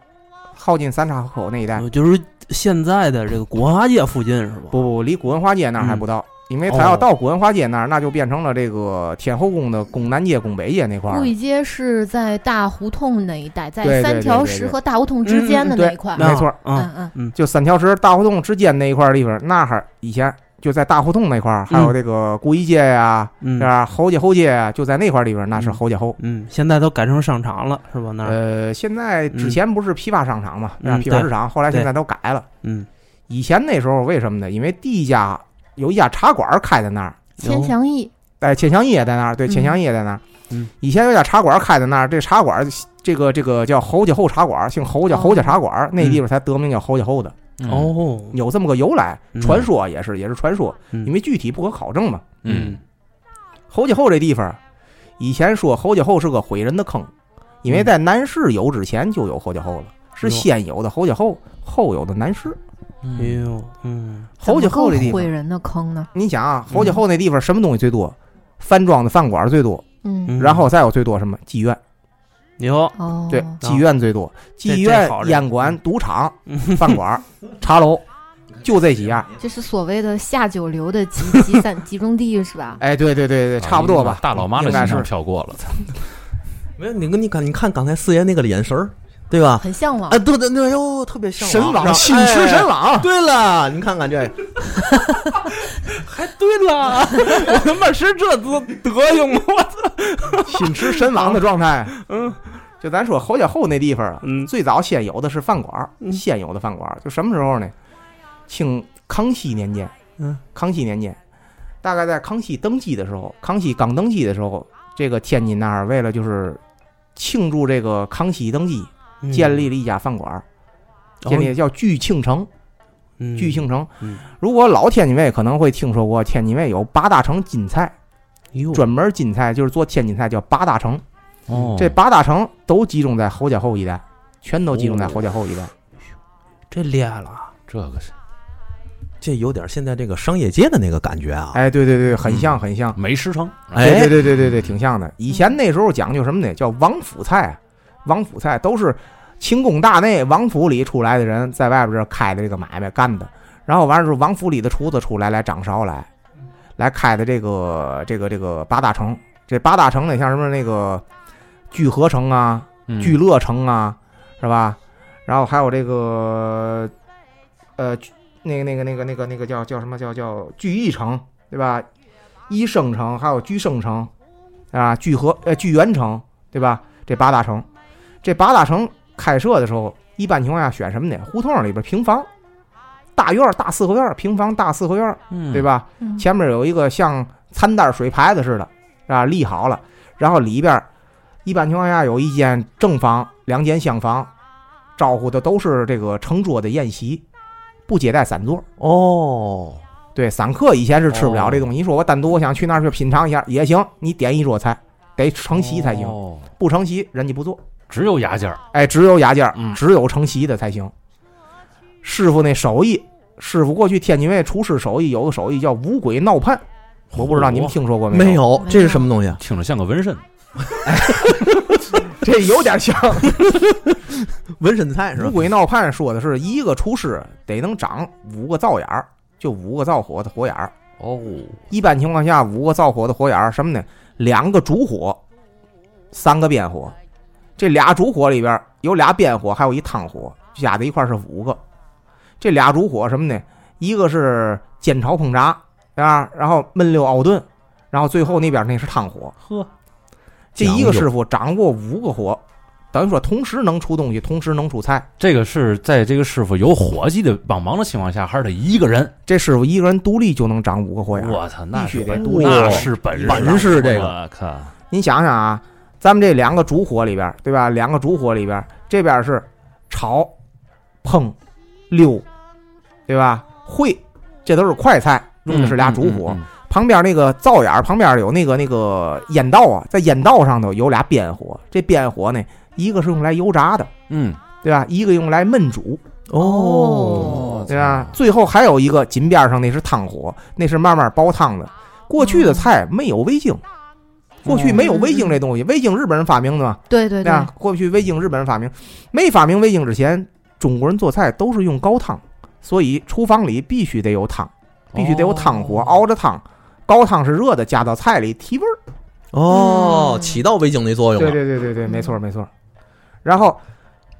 靠近三岔河口那一带。呃就是现在的这个古文化街附近是吧？不不，离古文化街那儿还不到，因为他哦要到古文化街那儿，那就变成了这个天后宫的宫南街、宫北街那块儿顾。一街是在大胡同那一带，在对对三条对对对石和大胡同之间的那一块。没错嗯嗯嗯，就三条石大胡同之间那一块儿地方，那哈儿以前就在大胡同那块儿，还有这个顾一街呀、嗯是吧？侯家侯街呀，就在那块儿地方，那是侯家侯。嗯，现在都改成商场了是吧？那呃，现在之前不是批发商场嘛，嗯批发市场，后来现在都改了。嗯以前那时候为什么呢？因为第一家有一家茶馆儿开在那儿，千祥义哎，钱祥义也在那儿，对，嗯钱祥义也在那儿。嗯，以前有家茶馆开在那儿，这茶馆这个这个叫侯家侯茶馆，姓侯叫哦侯家茶馆，那地方才得名叫侯家侯的，嗯，哦，有这么个由来。嗯传说也是也是传说，嗯因为具体不可考证嘛。嗯侯家后这地方，以前说侯家后是个毁人的坑，因为在南市有之前就有侯家后了，是先有的侯家后，后有的南市。哎嗯呦，嗯侯家后这地方，毁人的坑呢？你想啊，侯家后那地方什么东西最多？饭庄的饭馆最多，嗯，嗯，然后再有最多什么妓院？哟，哦，对，妓院最多，妓院烟馆、赌场、饭馆、茶楼，就这几样。这是所谓的下九流的集集散集中地是吧？哎，对对对对，差不多吧。大老妈的应该是形象飘过了，没有你跟你看，你看刚才四爷那个眼神儿，对吧？很向往啊，。对对对，哟，特别向往神往，往，心驰神往。对了，你看看这，还对了，我他妈是这德德行吗？心驰神往的状态。嗯，就咱说侯家后那地方啊，嗯最早先有的是饭馆儿，嗯先有的饭馆儿，就什么时候呢？清康熙年间，嗯，康熙年间，大概在康熙登基的时候，康熙刚登基的时候，这个天津那儿为了就是庆祝这个康熙登基，建立了一家饭馆儿，建立叫聚庆城。嗯聚庆城嗯，如果老天津卫可能会听说过，天津卫有八大城金菜，专门金菜就是做天津菜，叫八大城。哦，这八大城都集中在侯家后一带，全都集中在侯家后一带。这厉害了，这个是这有点现在这个商业街的那个感觉啊。哎，对对对，很像很像。美食城，哎对对对对对对，挺像的。以前那时候讲究什么呢？叫王府菜，王府菜都是清宫大内王府里出来的人在外边这开的这个买卖干的，然后完了之后王府里的厨子出来来掌勺来，来开的这个这个这个八大城。这八大城呢，像什么那个聚合城啊、嗯聚乐城啊，是吧？然后还有这个呃，那个那个那个那个那个叫叫什么叫叫聚义城，对吧？一生城，还有聚生城，啊，聚合呃聚源城，对吧？这八大城，这八大城开设的时候，一般情况下选什么呢？胡同里边平房，大院儿大四合院儿，平房大四合院对？吧？嗯前面有一个像餐单水牌子似的，啊，立好了，然后里边儿一般情况下有一间正房，两间厢房，招呼的都是这个成桌的宴席，不接待散座。哦，对，散客以前是吃不了哦这东西。你说我单独我想去那儿去品尝一下也行，你点一桌菜得成席才行，哦不成席人家不做。只有牙尖儿，哎，只有牙尖儿，嗯只有成席的才行。师傅那手艺，师傅过去天津卫厨师手艺有个手艺叫五鬼闹判，我不知道你们听说过没有？没有，这是什么东西啊？听着像个纹身，这有点像。纹身菜是吧？五鬼闹判说的是一个厨师得能长五个灶眼儿，就五个灶火的火眼儿。哦，一般情况下，五个灶火的火眼儿什么呢？两个主火，三个边火。这俩主火里边有俩边火，还有一汤火，加在一块是五个。这俩主火什么呢？一个是煎炒烹炸，对吧？然后焖溜熬炖，然后最后那边那是汤火。呵，这一个师傅掌握五个火，等于说同时能出东西，同时能出菜。这个是在这个师傅有伙计的帮忙的情况下，还是他一个人？这师傅一个人独立就能掌五个火眼。我操，那是必须得本那是本事，本事这个您想想啊，咱们这两个主火里边儿，对吧？两个主火里边儿，这边儿是炒、烹、溜，对吧？烩，这都是快菜，用的是俩主火。嗯，嗯嗯旁边那个灶眼儿旁边有那个那个烟道啊，在烟道上头有俩边火，这边火呢，一个是用来油炸的，嗯，对吧？一个用来焖煮，哦，对吧？最后还有一个紧边上那是汤火，那是慢慢煲汤的。过去的菜没有味精，过去没有味精这东西，味精日本人发明的嘛，对对对吧？过去味精日本人发明，没发明味精之前，中国人做菜都是用高汤，所以厨房里必须得有汤，必须得有汤火，哦熬着汤，高汤是热的，加到菜里提味儿。哦，嗯起到味精的作用对。对对对对，没错没错。然后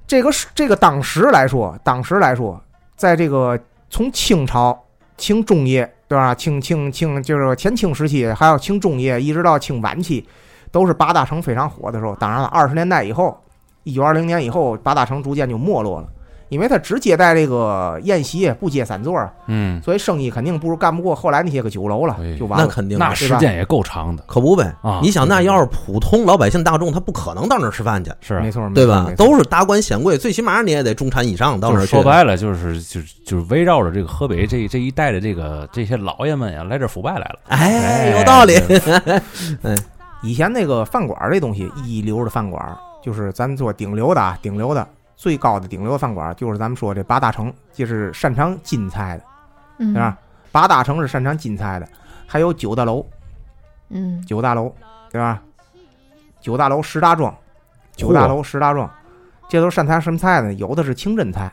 这个是这个当时来说，当时来说，在这个从清朝清中叶对吧？清清清就是前清时期，还有清中叶，一直到清晚期，都是八大城非常火的时候。当然了，二十年代以后，一九二零年以后，八大城逐渐就没落了，因为他只接待这个宴席，不接散座，嗯，所以生意肯定不如干不过后来那些个酒楼了哎，就完了。那肯定那时间也够长的，可不呗啊你想，那要是普通老百姓大众，他不可能到那儿吃饭去，是没错，对吧没？错都是达官显贵，最起码你也得中产以上到那儿去。说白了，就是就是就是围绕着这个河北这这一带的这个这些老爷们呀，来这儿腐败来了。哎，有道理。嗯 以前那个饭馆儿这东西，一流的饭馆儿，就是咱做顶流的啊，顶流的最高的顶流饭馆，就是咱们说这八大城，就是擅长京菜的，嗯对吧？八大城是擅长京菜的，还有九大楼，嗯九大楼，对吧？九大楼十大庄，九大楼十大庄，这都是擅长什么菜呢？有的是清真菜，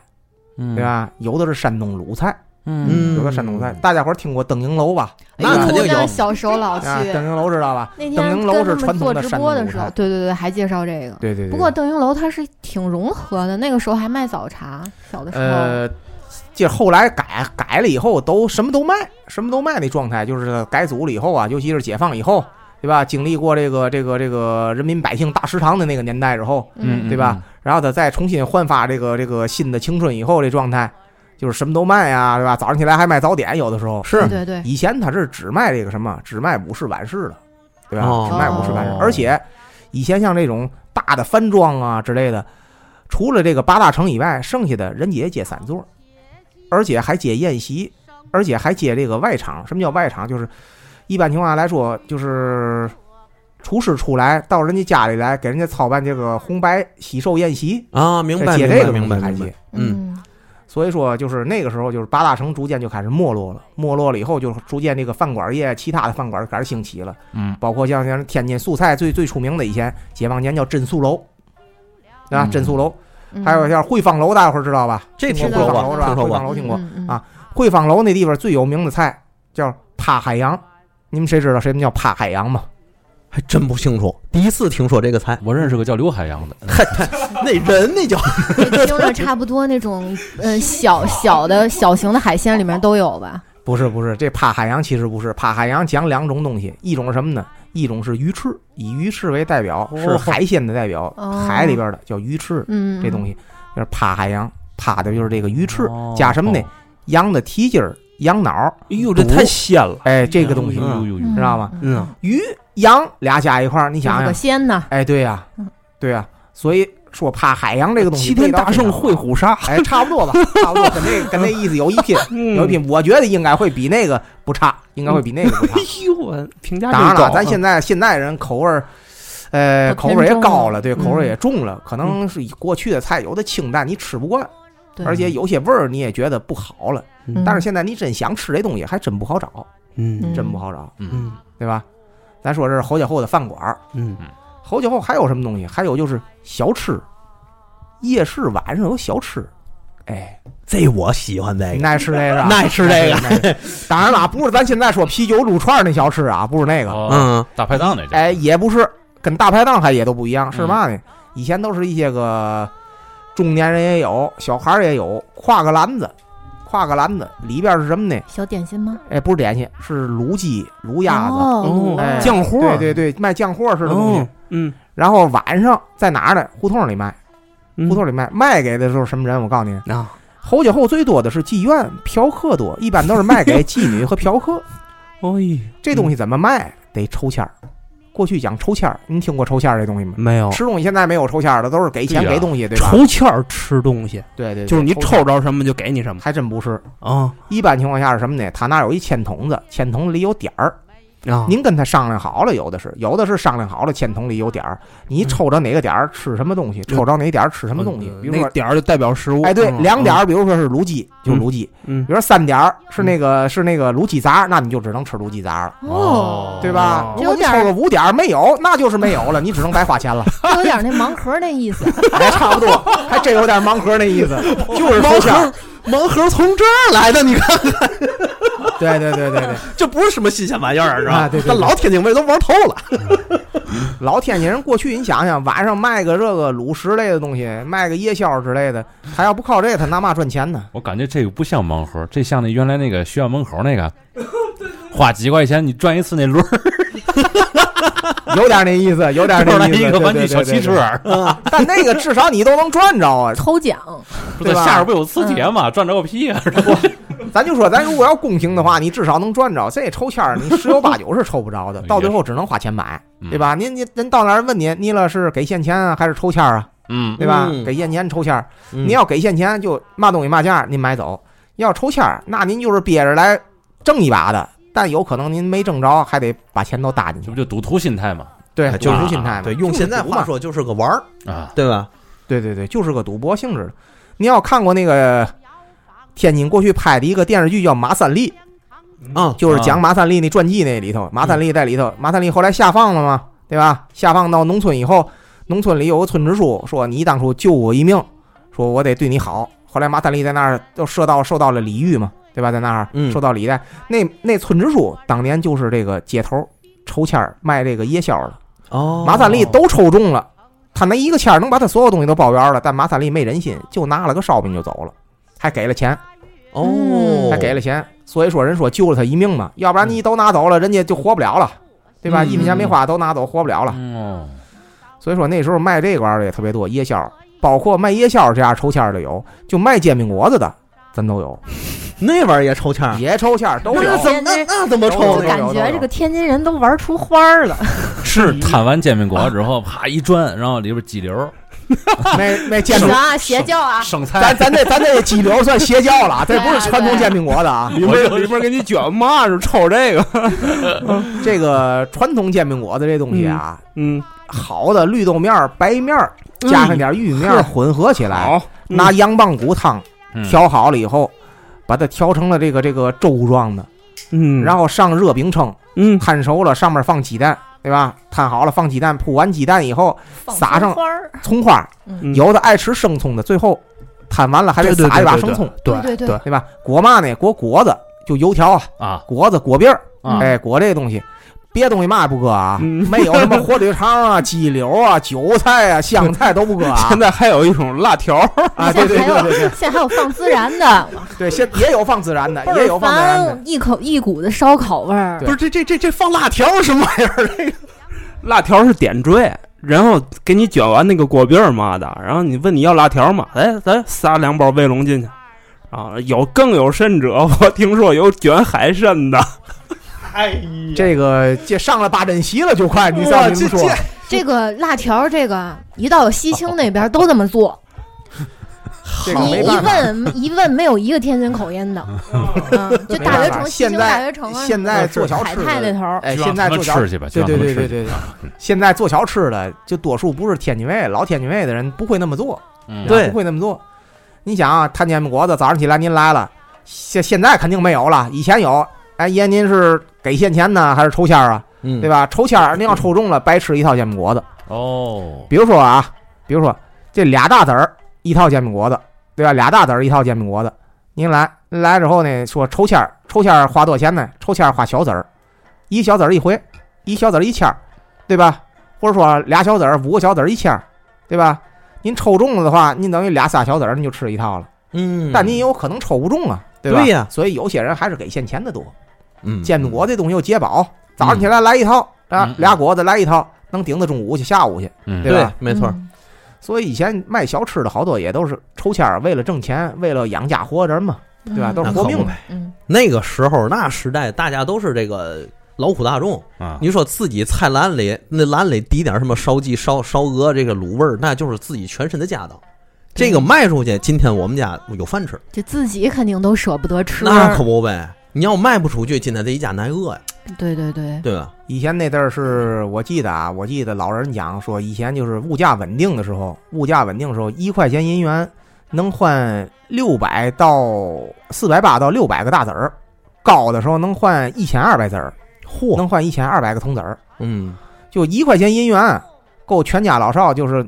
嗯对？吧？有的是山东鲁菜，嗯有个山东菜。大家伙儿听过登营楼吧？那肯定有小时候老去。啊，登营楼知道吧？那登营楼天跟是传统他们做直的山东播的时候，菜对对对，还介绍这个。对对对。不过邓英楼它是挺融合的，那个时候还卖早茶，小的时候。呃，这后来改改了以后，都什么都卖，什么都卖那状态，就是改组了以后啊，尤其是解放以后，对吧？经历过这个这个这个人民百姓大食堂的那个年代之后，嗯对吧？然后他再重新焕发这个这个新的青春以后这状态，就是什么都卖呀，对吧？早上起来还卖早点，有的时候是对对，以前他是只卖这个什么，只卖午市晚市的，对吧？哦只卖午市晚市哦，而且以前像这种大的饭庄啊之类的，除了这个八大城以外，剩下的人家也接散座，而且还接宴席，而且还接这个外场。什么叫外场？就是一般情况下来说，就是厨师出来到人家家里来，给人家操办这个红白喜寿宴席，啊，明白，接明白，明白，这个明白接。。嗯，所以说，就是那个时候，就是八大城逐渐就开始没落了。没落了以后，就逐渐这个饭馆业，其他的饭馆开始兴起了。嗯，包括像像天津素菜最最出名的，以前解放前叫真素楼，对吧？嗯真素楼，嗯还有像汇芳楼，大家伙儿知道吧？这听听说过，吧？听说过汇芳。楼听过。嗯嗯啊汇芳楼那地方最有名的菜叫扒海洋，你们谁知道什么叫扒海洋吗？还真不清楚，第一次听说这个菜。我认识个叫刘海洋的，那人那叫这听着差不多那种呃小小的小型的海鲜里面都有吧？不是不是，这扒海洋其实不是，扒海洋讲两种东西，一种是什么呢？一种是鱼翅，以鱼翅为代表，是海鲜的代表，哦海里边的叫鱼翅，嗯，这东西就是扒海洋，扒的就是这个鱼翅，哦加什么呢？羊的蹄筋儿、羊脑儿，哎呦，这太鲜了，哎，这个东西呦呦呦呦嗯知道吗？嗯，鱼、羊俩加一块儿，你想想，鲜呢，哎，对呀嗯，对呀，所以说怕海洋这个东西，齐天大圣会，虎鲨，哎，差不多吧，差不多，跟那跟那意思有一拼，有一嗯，拼，我觉得应该会比那个不差，应该会比那个不差。哎。呦，我评价当然了，咱现在现代人口味儿，呃，口味儿也高了，对，嗯口味儿也重了。可能是过去的菜有的清淡，你吃不惯，对而且有些味儿你也觉得不好了。嗯但是现在你真想吃这东西，还真不好找，嗯真不好找，嗯对吧？咱说这是侯家后的饭馆儿，嗯，侯家后还有什么东西？还有就是小吃，夜市晚上有小吃，哎，这我喜欢这个，你爱吃这个爱吃这个那个。当然了，不是咱现在说啤酒撸串儿那小吃啊，不是那个。哦，嗯，大排档那叫，哎，也不是，跟大排档还也都不一样，是嗯嘛呢？以前都是一些个中年人也有，小孩儿也有，挎个篮子，挎个篮子里边是什么呢？小点心吗？哎，不是点心，是卤鸡、卤鸭子，哦，哎酱货对对对，卖酱货似的东西。哦嗯，然后晚上在哪儿呢？胡同里卖，嗯胡同里卖，卖给的时候什么人？我告诉你，啊，侯家后最多的是妓院、嫖客多，一般都是卖给妓女和嫖客。哎，这东西怎么卖？得抽签儿。过去讲抽签儿，您听过抽签儿这东西吗？没有吃东西现在没有抽签儿的，都是给钱给东西，对吧？抽签儿吃东西，对对，对就是你抽着什么就给你什么还真不是。啊一般情况下是什么呢？他那有一签筒子，签筒子里有点儿。啊，您跟他商量好了，有的是，有的是商量好了，签筒里有点儿，你抽着哪个点儿吃什么东西，抽着哪点儿吃什么东西。比如说，那点儿就代表食物，哎，对，嗯两点，儿，比如说是卤鸡，就卤鸡；嗯比如说三点儿是那个是那个卤鸡杂，那你就只能吃卤鸡杂了，哦，对吧？你抽个五点儿没有，那就是没有了，你只能白花钱了。这 有点那盲盒那意思。哎，差不多，还真有点盲盒那意思，就是抽签儿。盲盒从这儿来的，你看看，对对对对对，这不是什么新鲜玩意儿，是吧？啊对对对但老天津卫都玩透了。老天津人过去，你想想，晚上卖个这个卤食类的东西，卖个夜宵之类的，他要不靠这，他拿嘛赚钱呢？我感觉这个不像盲盒，这像那原来那个学校门口那个，花几块钱你转一次那轮儿，有点那意思，有点就是那意思。来一个玩具小汽车，，但那个至少你都能赚着啊！抽奖，对吧下边不有磁铁吗？转着个屁啊！咱就说，咱如果要公平的话，你至少能赚着。这抽签儿，你十有八九是抽不着的，到最后只能花钱买，对吧？您您人到那儿问您，你了是给现钱啊，还是抽签儿啊？嗯，对吧？嗯给现钱抽签儿，嗯你要给现钱就嘛东西嘛价，您买走；要抽签儿，那您就是憋着来挣一把的，但有可能您没挣着，还得把钱都搭进去这不。就赌徒心态吗？对，哎就就是心态嘛。对，用现在话说就是个玩儿，啊，对吧？对对对，就是个赌博性质的。你要看过那个天津过去拍的一个电视剧叫《马三立》，啊，就是讲马三立那传记那里头，马三立在里头，马三立后来下放了嘛，对吧？下放到农村以后，农村里有个村支书说你当初救我一命，说我得对你好。后来马三立在那儿都受到受到了礼遇嘛，对吧？在那儿嗯受到礼待。那那村支书当年就是这个街头抽签儿卖这个夜宵的，哦，马三立都抽中了，他那一个签儿能把他所有东西都包圆了，但马三立没忍心，就拿了个烧饼就走了，还给了钱，哦，还给了钱。所以说人说救了他一命嘛，要不然你都拿走了，人家就活不了了，对吧？嗯一分钱没花都拿走，活不了了。哦，所以说那时候卖这个玩意儿的也特别多，夜宵，包括卖夜宵这样抽签儿的有，就卖煎饼果子的，咱都有，那玩意儿也抽签儿，也抽签儿都有那。怎么那那怎么抽呢？感觉这个天津人都玩出花儿了。是摊完煎饼果子之后，啪一转，然后里边鸡柳、卖卖煎饼，行啊，邪教啊！生菜咱，咱这咱这鸡柳算邪教了，这不是传统煎饼果子啊。里边里边给你卷嘛就抽这个，这个传统煎饼果子这东西啊，嗯，好的绿豆面儿、白面儿加上点玉米面儿混合起来，好，拿羊棒骨汤嗯调好了以后，把它调成了这个这个粥状的，嗯，然后上热饼铛，嗯，摊熟了，上面放鸡蛋，对吧？摊好了放鸡蛋，铺完鸡蛋以后，撒上葱花，葱花，嗯。有的爱吃生葱的，最后摊完了还得撒一把对对。生葱，对对对对，对吧？裹嘛呢？裹果子，就油条啊，啊。果子果篦儿，啊，哎，裹这个东西。别的东西嘛也不搁啊，嗯没有什么火腿肠啊、鸡柳啊、韭菜啊、香菜都不搁啊 现。在还有一种辣条，啊，对对现在还有对对对现在还有放孜然的，对，现也有放孜然的，也有放孜然的。一口一股子烧烤味儿。不是这这这这放辣条是什么玩意儿？这个 辣条是点缀，然后给你卷完那个锅饼儿嘛的，然后你问你要辣条嘛？哎，咱撒两包卫龙进去。啊，有更有甚者，我听说有卷海参的，哎呀，这个这上了八珍席了就快，你照你这么说，这个辣条，这个一到西青那边都这么做，这个你一。问一问，没有一个天津口音的，嗯，就大学城、西青现在大学城啊，现在做小吃哎，现在做小吃去吧，对对对对对对，现在做小吃的就多数不是天津卫，老天津卫的人不会那么做，嗯对。不会那么做。你想啊，摊煎饼果子，早上起来您来了，现现在肯定没有了，以前有。哎，爷您是给现钱呢，还是抽签儿啊？嗯对吧？抽签儿您要抽中了，白吃一套煎饼果子。哦，比如说啊，比如说这俩大子儿一套煎饼果子，对吧？俩大子儿一套煎饼果子，您来您来之后呢，说抽签儿，抽签儿花多少钱呢？抽签儿花小子儿，一小子儿一回，一小子儿一签儿，对吧？或者说俩小子儿五个小子儿一签儿，对吧？您抽中了的话，您等于俩仨小子儿您就吃一套了，嗯，但您有可能抽不中啊，对吧？对呀所以有些人还是给现钱的多。嗯煎饼果子这东西又解饱，早上起来来一套啊嗯，俩果子来一套，能顶到中午去、下午去。嗯，对对吧，没错，嗯所以以前卖小吃的好多也都是抽签儿，为了挣钱，为了养家活人嘛，对吧？嗯都是活命呗。嗯，那个时候那时代，大家都是这个劳苦大众。啊，你说自己菜篮里那篮里滴点什么烧鸡、烧烧鹅这个卤味儿，那就是自己全身的家当。这个卖出去，今天我们家有饭吃，就自己肯定都舍不得吃。那可不呗。你要卖不出去，今天这一家难饿呀，对对对，对吧？以前那阵儿是我记得啊，我记得老人讲说，以前就是物价稳定的时候，物价稳定的时候，一块钱银元能换六百到四百八到六百个大子儿，高的时候能换一千二百子儿，嚯，能换一千二百个铜子儿。嗯，就一块钱银元，够全家老少，就是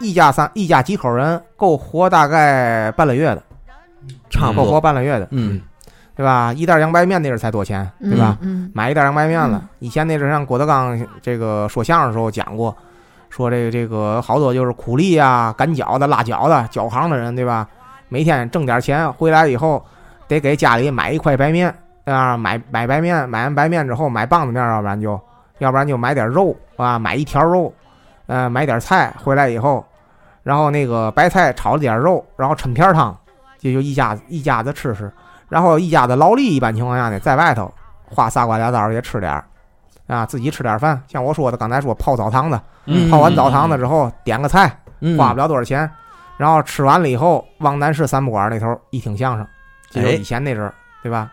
一家三一家几口人够活大概半个月的，差不多。活。半个月的，嗯，对吧？一袋洋白面那阵儿才多钱，对吧？嗯？买一袋洋白面了嗯。以前那阵儿像郭德纲这个说相声的时候讲过，说这个这个好多就是苦力啊、擀饺子、拉饺子、饺行的人，对吧？每天挣点钱回来以后，得给家里买一块白面，啊，买买白面，买完白面之后买棒子面，要不然就要不然就买点肉啊，买一条肉，呃，买点菜回来以后，然后那个白菜炒了点肉，然后抻片儿汤，这就一家子一家子吃吃。然后一家子劳力，一般情况下呢，在外头花仨瓜俩枣也吃点儿，啊，自己吃点饭。像我说的，刚才说泡澡堂子，嗯泡完澡堂子之后点个菜，嗯花不了多少钱。然后吃完了以后，往南市三不管那头一听相声，这就以前那阵儿，对吧？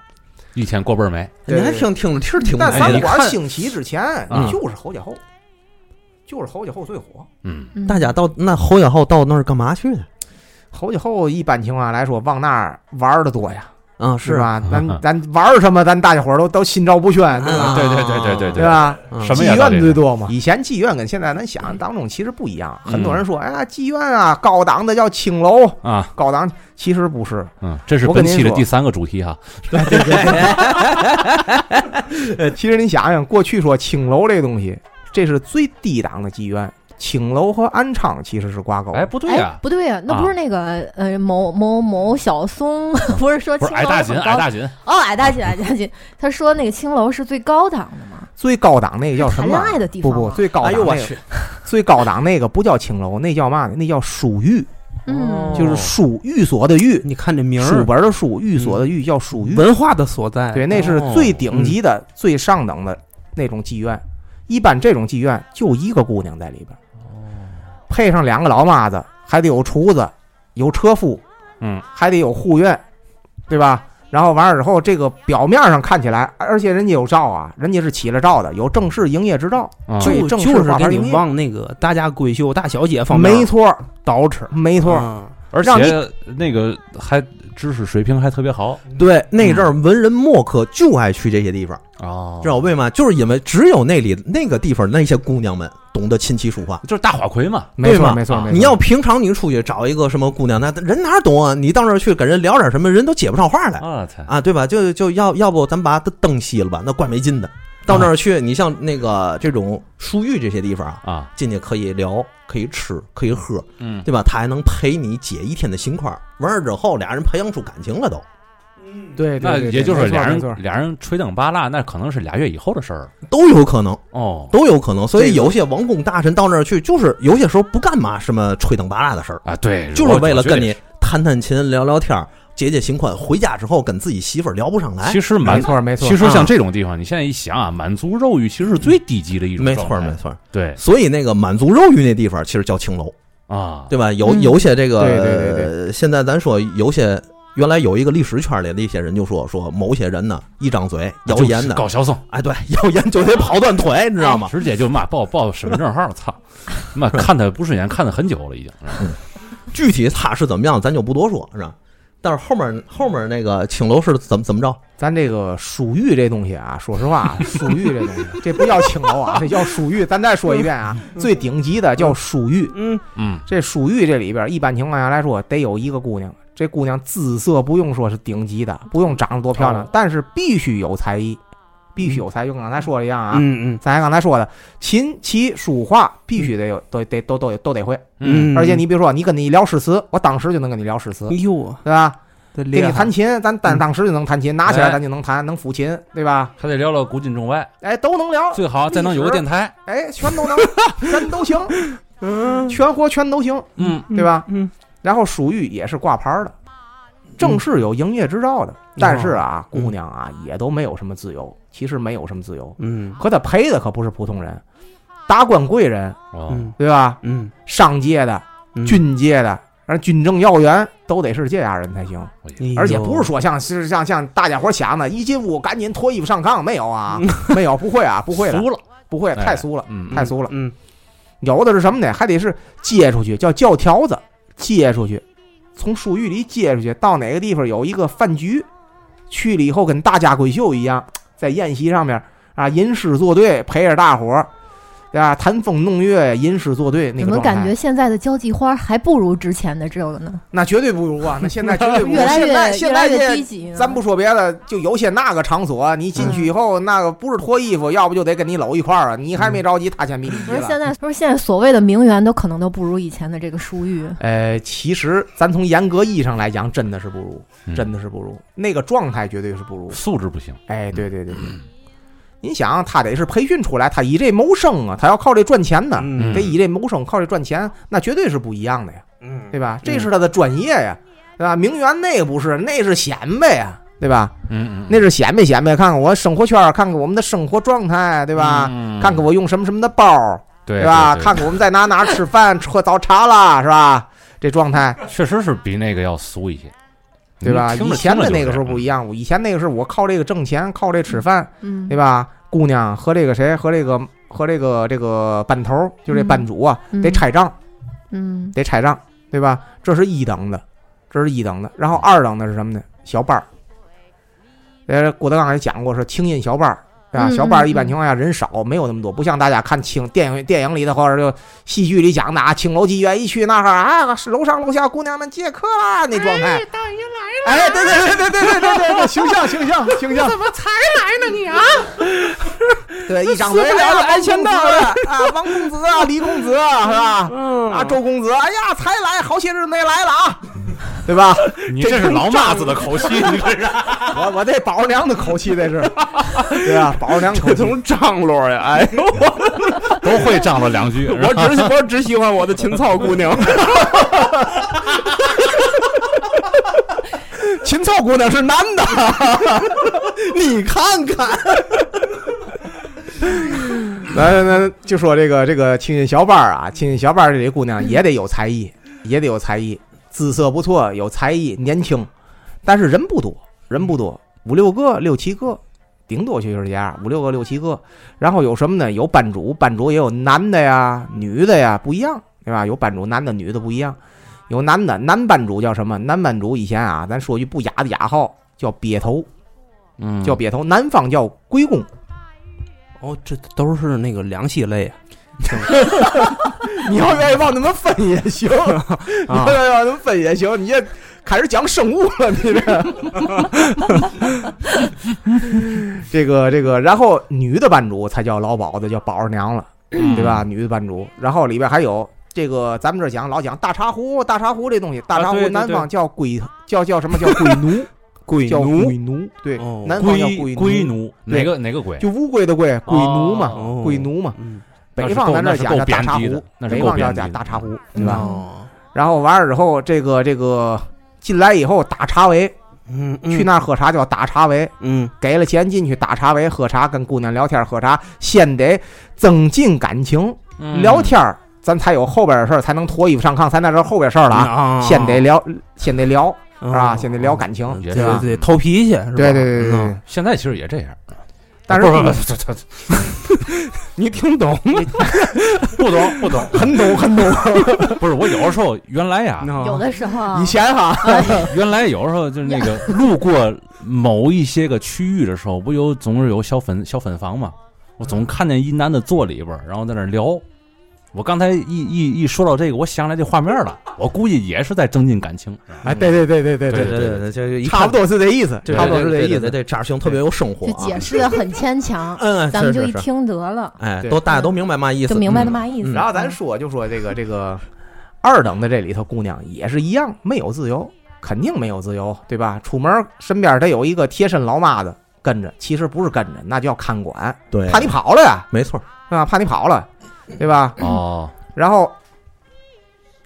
以前过倍儿美，你还听听着，其实挺但三不。管兴起之前，嗯就是侯家后，就是侯家后最火。嗯嗯大家到那侯家后到那儿干嘛去呢？侯家后一般情况下来说，往那儿玩的多呀，啊，是？吧？嗯咱 咱玩什么，咱大家伙儿都都心照不宣，对吧？对对对对对对对吧？嗯什么妓院最多嘛。以前妓院跟现在咱想象当中其实不一样。很多人说，哎呀，妓院啊，高档的叫青楼，啊，高档其实不是。嗯，这是我跟您说本期的第三个主题哈，呃，其实你想想，过去说青楼这东西，这是最低档的妓院。青楼和安昌其实是挂钩。哎，不对哎呀，，不对呀，那啊不是那个呃某某某小松，不是说青矮大紧，矮大紧，哦，矮大紧，矮大紧。他说那个青楼是最高档的嘛，最高档那个叫什么谈恋？爱的地不不，最高档那个哎呦我去，最高档那个不叫青楼，那叫嘛呢？那叫书寓，嗯，就是书寓所的寓，你看这名儿，书本的书，寓所的寓叫书寓。文化的所在。对，那是最顶级的、最上等的那种妓院。一般这种妓院就一个姑娘在里边，配上两个老妈子，还得有厨子，有车夫，嗯，还得有护院，对吧？然后完了之后，这个表面上看起来，而且人家有照啊，人家是起了照的，有正式营业执照，啊所以正式就就是。给你往那个大家闺秀、大小姐方面没错，捯饬，没错，嗯而且那个还知识水平还特别好对，那阵儿文人墨客就爱去这些地方，哦知道为嘛？就是因为只有那里那个地方那些姑娘们懂得琴棋书画。就是大花魁嘛，没错，对吗没错，啊没错。你要平常你出去找一个什么姑娘，那人哪懂啊？你到那儿去跟人聊点什么，人都接不上话来我操，啊，对吧？就就要要不咱把它灯熄了吧，那怪没劲的。到那儿去，你像那个这种书寓这些地方啊，啊，进去可以聊，可以吃，可以喝，嗯，对吧？他还能陪你解一天的心块儿。完事儿之后，俩人培养出感情了都，对，对那对也就是俩人俩人吹灯拔蜡，那可能是俩月以后的事儿都有可能，哦都有可能。所以有些王公大臣到那儿去，就是有些时候不干嘛什么吹灯拔蜡的事儿，啊，对，就是为了跟你弹弹琴、聊聊天儿、解解心宽。回家之后跟自己媳妇儿聊不上来，其实没错没错。其实啊像这种地方，你现在一想啊，满足肉欲其实是最低级的一种没错没错。对所以那个满足肉欲那地方其实叫青楼，啊，对吧？有嗯有些这个，对对对呃现在咱说有些。原来有一个历史圈里的一些人就说说某些人呢，一张嘴谣言的，高晓松，哎，对，谣言就得跑断腿，你知道吗？直接就骂报报身份证号，操，妈 看他不顺眼，看他很久了已经。具体他是怎么样，咱就不多说，是吧？但是后面后面那个青楼是怎么怎么着？咱这个书玉这东西啊，说实话，书玉这东西，这不叫青楼啊，这叫书玉。咱再说一遍啊，最顶级的叫书玉。嗯，嗯，这书玉这里边，一般情况下来说，得有一个姑娘。这姑娘姿色不用说是顶级的，不用长得多漂亮，哦但是必须有才艺，必须有才艺。就跟刚才说的一样啊，嗯嗯。咱刚才说的琴棋书画必须得有，都得都都都得会。嗯。而且你比如说，你跟你聊诗词，我当时就能跟你聊诗词哎，呦，对吧？给你弹琴，咱当嗯。当时就能弹琴，拿起来哎。咱就能弹，能抚琴，对吧？还得聊聊古今中外，哎，都能聊，最好再能有个电台。哎，全都能，全都行，嗯。全活全都行，嗯，对吧？嗯，然后属于也是挂牌的，正式有营业执照的，但是啊，姑娘啊也都没有什么自由，其实没有什么自由，嗯。可他陪的可不是普通人，达官贵人，哦，嗯对吧？嗯，上界的、嗯。军界的，而军政要员都得是这样人才行，哎而且不是说像是像像大家伙想的，一进屋赶紧脱衣服上炕，没有啊，没有，不会啊，不会的，俗了，不会，哎太俗了，嗯，太俗了。嗯。有的是什么呢？还得是接出去，叫教条子，接出去，从书寓里接出去，到哪个地方有一个饭局，去了以后跟大家闺秀一样，在宴席上面啊吟诗作对，陪着大伙儿对吧？谈风弄月，吟诗作对，那怎么个状态感觉现在的交际花还不如之前的这个呢？那绝对不如啊！那现在绝对不如。越来越现在现越来越在这低级。咱不说别的，就有些那个场所，你进去以后，那个不是脱衣服，要不就得跟你搂一块儿啊！你还没着急，他先比你急不是现。在，不是现在所谓的名媛都可能都不如以前的这个淑玉。呃，其实咱从严格意义上来讲，真的是不如，嗯真的是不如，那个状态绝对是不如。素质不行。哎，对对对对，你想，他得是培训出来，他以这谋生啊，他要靠这赚钱呢，嗯得以这谋生，靠这赚钱，那绝对是不一样的呀，嗯，对吧？这是他的专业呀，对吧？名媛那不是，那是显摆呀，对吧？嗯嗯，那是显摆显摆，看看我生活圈，看看我们的生活状态，对吧？嗯看看我用什么什么的包，对吧？对对看看我们在哪哪吃饭、喝早茶啦，是吧？这状态，确实是比那个要俗一些，对吧？以前的那个时候不一样，以前那个是我靠这个挣钱，靠这吃饭，嗯对吧？姑娘和这个谁和这个和这个这个班头，就这班主啊，嗯得拆账，嗯得拆账，对吧？这是一等的，这是一等的。然后二等的是什么呢？小班儿。呃，郭德纲也讲过，说清音小班儿，对吧？嗯小班一般情况下人少，没有那么多，不像大家看清电影电影里的或者就戏剧里讲的啊，青楼妓院一去那哈啊，楼上楼下姑娘们接客啦，那状态。大爷来了！哎，对对对对对对对形象形象形象。怎么才来呢你啊？对，一张嘴来了，王公子啊，王公子啊，李公子啊，是吧？嗯啊，周公子，哎呀，才来，好些日子没来了啊，对吧？你这是老妈子的口气，你这是我我这宝儿娘的口气，这是，对吧？宝儿娘口气，这种张罗呀，哎呦，都会张罗两句。我只我只喜欢我的秦操姑娘，秦操姑娘是男的，你看看，来来来，就说这个这个青音小班儿啊，青音小班儿这里姑娘也得有才艺，也得有才艺，姿色不错，有才艺，年轻，但是人不多，人不多，五六个、六七个，顶多就是这样，五六个、六七个。然后有什么呢？有班主，班主也有男的呀、女的呀，不一样，对吧？有班主男的、女的不一样。有男的，男班主叫什么？男班主以前啊，咱说句不雅的雅号，叫鳖头，嗯叫鳖头。南方叫龟公。哦，这都是那个两栖类啊。你要愿意往那么分也行，你 啊。要愿意往那么分也行，你也开始讲生物了，你这。这个这个，然后女的班主才叫老鸨子，叫宝儿娘了，对吧？女的班主，然后里边还有这个，咱们这讲老讲大茶壶，大茶壶这东西，大茶壶南方叫龟，叫叫什么叫龟奴，叫龟叫龟奴，对哦，南方叫龟龟奴，奴，哪个哪个龟？就乌龟的龟，龟奴嘛，哦龟奴嘛。嗯，北方咱这儿讲叫大茶壶北方叫讲大茶壶，对吧？哦，然后完了之后，这个这个进来以后打茶围，嗯，去那儿喝茶叫打茶围，嗯，给了钱进去打茶围喝茶，跟姑娘聊天喝茶，先得增进感情，嗯聊天儿咱才有后边的事儿，才能脱衣服上炕，才那是后边事儿了啊。啊先得聊，先得聊，是吧？哦先得聊感情，对吧？对对，透脾气是吧？对对对对。现在其实也这样，但是不不不，你听懂？不懂不懂，很懂很懂。不是我有的时候原来呀，有的时候啊。以前哈，原来有时候就是那个路过某一些个区域的时候，不有总是有小粉小粉房嘛，我总看见一男的坐里边儿，然后在那聊。我刚才一一一说到这个，我想来这画面了，我估计也是在增进感情。哎，对对对对对对对对对，这一看差不多是这意思，差不多是这意思。对对对，扎兄特别有生活就啊。解释的很牵强，嗯，咱们就一听得了，哎，都大家都明白嘛意思，就明白他嗯嘛意思。嗯然后咱说就说这个这个二等的这里头姑娘也是一样，没有自由，肯定没有自由，对吧？出门身边得有一个贴身老妈子跟着，其实不是跟着，那叫看管，对，怕你跑了呀，没错，啊？怕你跑了，对吧？哦，然后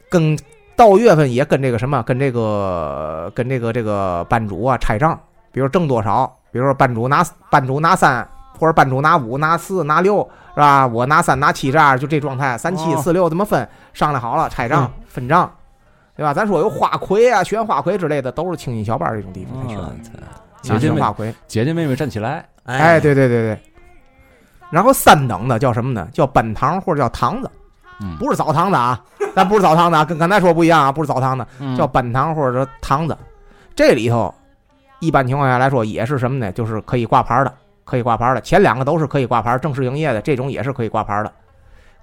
跟到月份也跟这个什么，跟这个跟这个这个班主啊拆账，比如挣多少，比如说班主拿班主拿三，或者班主拿五、拿四、拿六，是吧？我拿三、拿七这样，就这状态，三七哦四六这么分，商量好了拆账、分账，对吧？咱说有花魁啊、选花魁之类的，都是青音小班这种地方才选。姐姐妹选花魁，姐姐妹妹站起来，哎，对对对对。然后三等的叫什么呢？叫本堂或者叫堂子，嗯，不是澡堂子啊，咱不是澡堂子啊，跟刚才说不一样啊，不是澡堂子，嗯叫本堂或者说堂子。这里头一般情况下来说也是什么呢？就是可以挂牌的，可以挂牌的。前两个都是可以挂牌，正式营业的，这种也是可以挂牌的。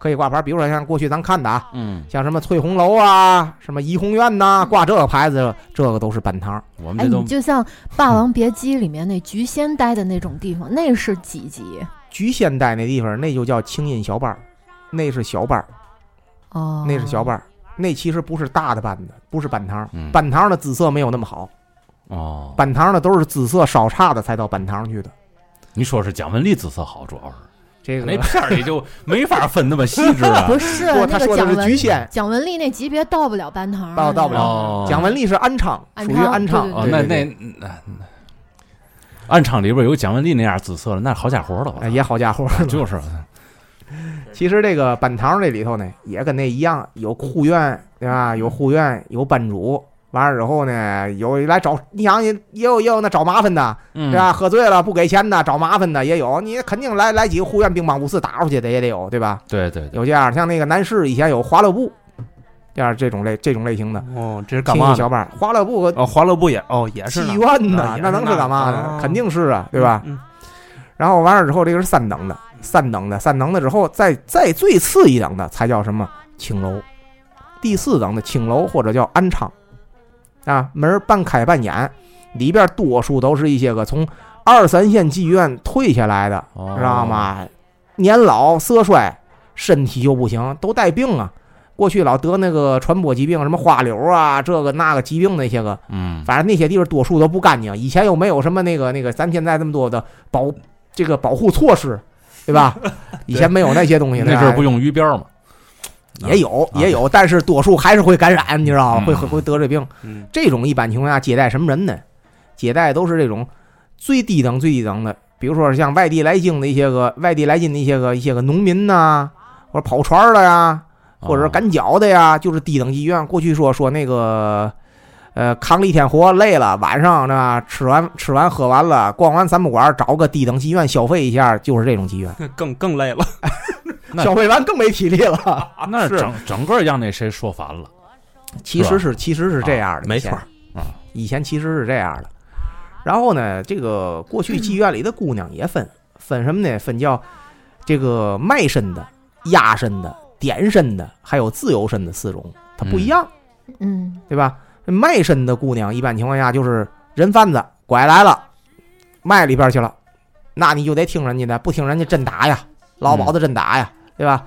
可以挂牌。比如说像过去咱看的啊，嗯，像什么翠红楼啊、什么怡红院呐、挂这个牌子，这个都是本堂。哎，我们就像《霸王别姬》里面那菊仙待的那种地方，那是几级？菊仙带那地方，那就叫清音小班儿，那是小班儿，哦，那是小班儿，那其实不是大的班子，不是班堂。嗯。班堂的姿色没有那么好，哦，班堂的都是姿色稍差的才到班堂去的。你说是蒋雯丽姿色好，主要是。这个那片儿里就没法分那么细致啊。不是不，那他说的是个蒋雯菊仙，蒋雯丽那级别到不了班堂，到到不了。哦，蒋雯丽是安昌，属于安昌安昌。哦，对那那那那暗场里边有蒋雯丽那样姿色的，那好家伙了，我哎也好家伙儿，就是 其实这个班堂这里头呢，也跟那一样，有护院对吧？有护院，有班主。完了之后呢，有来找你想也也有也有那找麻烦的，嗯对吧？喝醉了不给钱的，找麻烦的也有。你肯定来来几个护院兵帮五四打出去的也得有，对吧？对对对，有这样，像那个男士以前有华乐部，这样这种类这种类型的哦，这是干嘛小班，华乐部和哦，华乐部也哦也是妓院呐那能是干嘛哦的？肯定是啊，对吧？嗯然后完了之后，这个是三等的，三等的，三等的之后，再再最次一等的才叫什么青楼，第四等的青楼或者叫安昌，啊，门半开半掩，里边多数都是一些个从二三线妓院退下来的，哦知道？吗？年老色衰，身体又不行，都带病啊。过去老得那个传播疾病，什么花柳啊，这个那个疾病那些个，嗯，反正那些地方多数都不干净。以前又没有什么那个那个，咱现在这么多的保这个保护措施，对吧？以前没有那些东西，那阵儿不用鱼标嘛？也有啊也有，但是多数还是会感染，你知道吗？嗯会会会得这病。嗯这种一般情况下接待什么人呢？接待都是这种最低等最低等的，比如说像外地来京的一些个外地来京的一些个一些个农民呐、或者跑船的呀，或者是哦赶脚的呀，就是低等妓院。过去说说那个，呃，扛了一天活累了，晚上呢吃完吃完喝完了，逛完三不管，找个低等妓院消费一下，就是这种妓院。更更累了。消费完更没体力了。是那整整个让那谁说反了。其实是其实是这样的，没错儿啊，以前其实是这样的。然后呢，这个过去 妓院里的姑娘也分分什么呢？分叫这个卖身的、压身的、点身的，还有自由身的四种，它不一样。嗯，对吧？卖身的姑娘一般情况下就是人贩子拐来了，卖里边去了，那你就得听人家的，不听人家真打呀，老鸨子真打呀，对吧？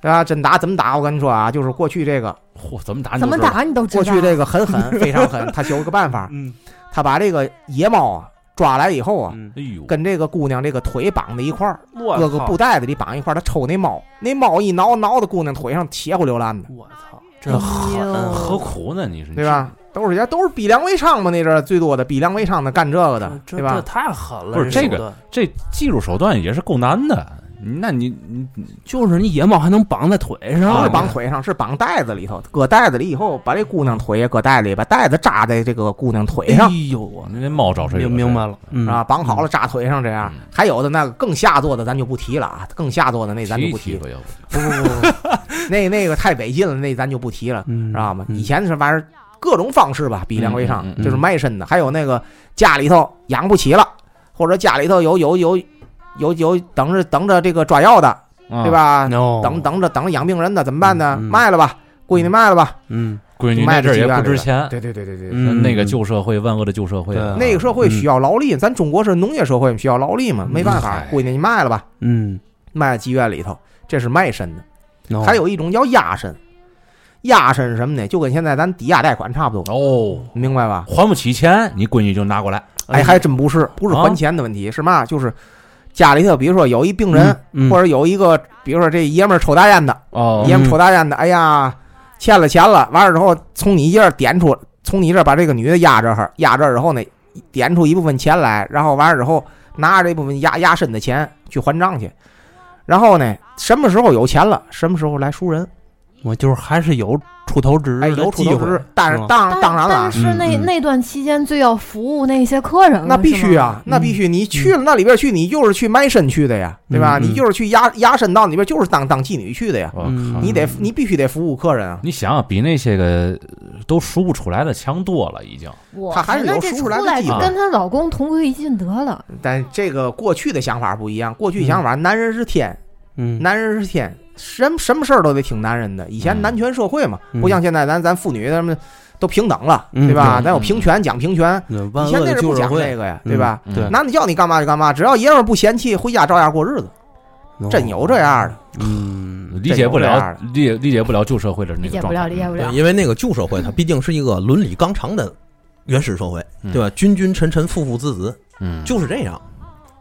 对吧？真打怎么打？我跟你说啊，就是过去这个，嚯，怎么打？怎么？打你都知道。过去这个很狠，非常狠。他有个办法，嗯他把这个野猫啊抓来以后啊，嗯，哎呦，跟这个姑娘这个腿绑在一块儿，我搁个布袋子里绑一块儿，他抽那猫，那猫一挠挠的姑娘腿上，血乎流烂的，我操，哎这狠何苦呢？你说对吧？？都是人都是逼良为娼嘛，那阵儿最多的逼良为娼的干这个的，对吧这？太狠了。不是这个这技术手段也是够难的。那你你就是你野猫还能绑在腿上不上，是绑腿上，是绑袋子里头，搁袋子里以后，把这姑娘腿也搁袋子里，把袋子扎在这个姑娘腿上哎，呦我那猫找谁？明明白了，嗯啊，绑好了扎腿上这样嗯。还有的那个更下作的，咱就不提了啊，更下作的那咱就不提了。不不不那那个太违禁了，那咱就不提了，嗯知道吗？嗯以前是反正各种方式吧，逼良为上就是卖身的，还有那个家里头养不起了，或者家里头有有有有有等着等着这个抓药的，啊对？吧？no 等等着等着养病人的怎么办呢？嗯嗯卖了吧，闺女卖了吧。嗯闺女卖这也不值钱，对对对对对，嗯那个旧社会，万恶的旧社会啊，那个社会需要劳力，咱中国是农业社会，需要劳力嘛，没办法哎，闺女你卖了吧，嗯，卖妓院里头，这是卖身的。还有一种叫押身，押身是什么呢？就跟现在咱抵押贷款差不多，哦，明白吧？还不起钱，你闺女就拿过来。哎，还真不是，不是啊还钱的问题，是嘛？就是家里头，比如说有一病人，嗯或者有一个，比如说这爷们儿抽大烟的，哦爷们儿抽大烟的，哎呀，欠了钱了，完了之后从你这儿点出，从你这儿把这个女的压这儿，压这儿以后呢，点出一部分钱来，然后完了之后拿着这部分压压身的钱去还账去，然后呢，什么时候有钱了，什么时候来赎人，我就是还是有出头之日哎，有出头之日，但是当但当然了啊但。是那、那段期间最要服务那些客人了，那必须啊，那必须！你去了那里边去，你就是去卖身去的呀，对吧？你就是去压压身到里边，就是当当妓女去的呀。我嗯靠你得你必须得服务客人啊。你想想，比那些个呃都赎不出来的强多了，已经。我她还是有那这出赎出来的机会跟她老公同归于尽得了。但这个过去的想法不一样，过去想法男人是天，嗯男人是天，什么什么事儿都得听男人的。以前嗯男权社会嘛，嗯不像现在咱咱妇女咱们都平等了，嗯对吧？咱有平权讲平权，那以前那是不讲这个呀，嗯对吧？男的叫你干嘛就干嘛，只要爷们儿不嫌弃，回家照样过日子，真有这样的。嗯，理解不了理解理解不了旧社会的那理解不了，个状态。理解不了，。因为那个旧社会它毕竟是一个伦理纲常的原始社会，嗯对吧？君君臣臣，父父子子，嗯，就是这样。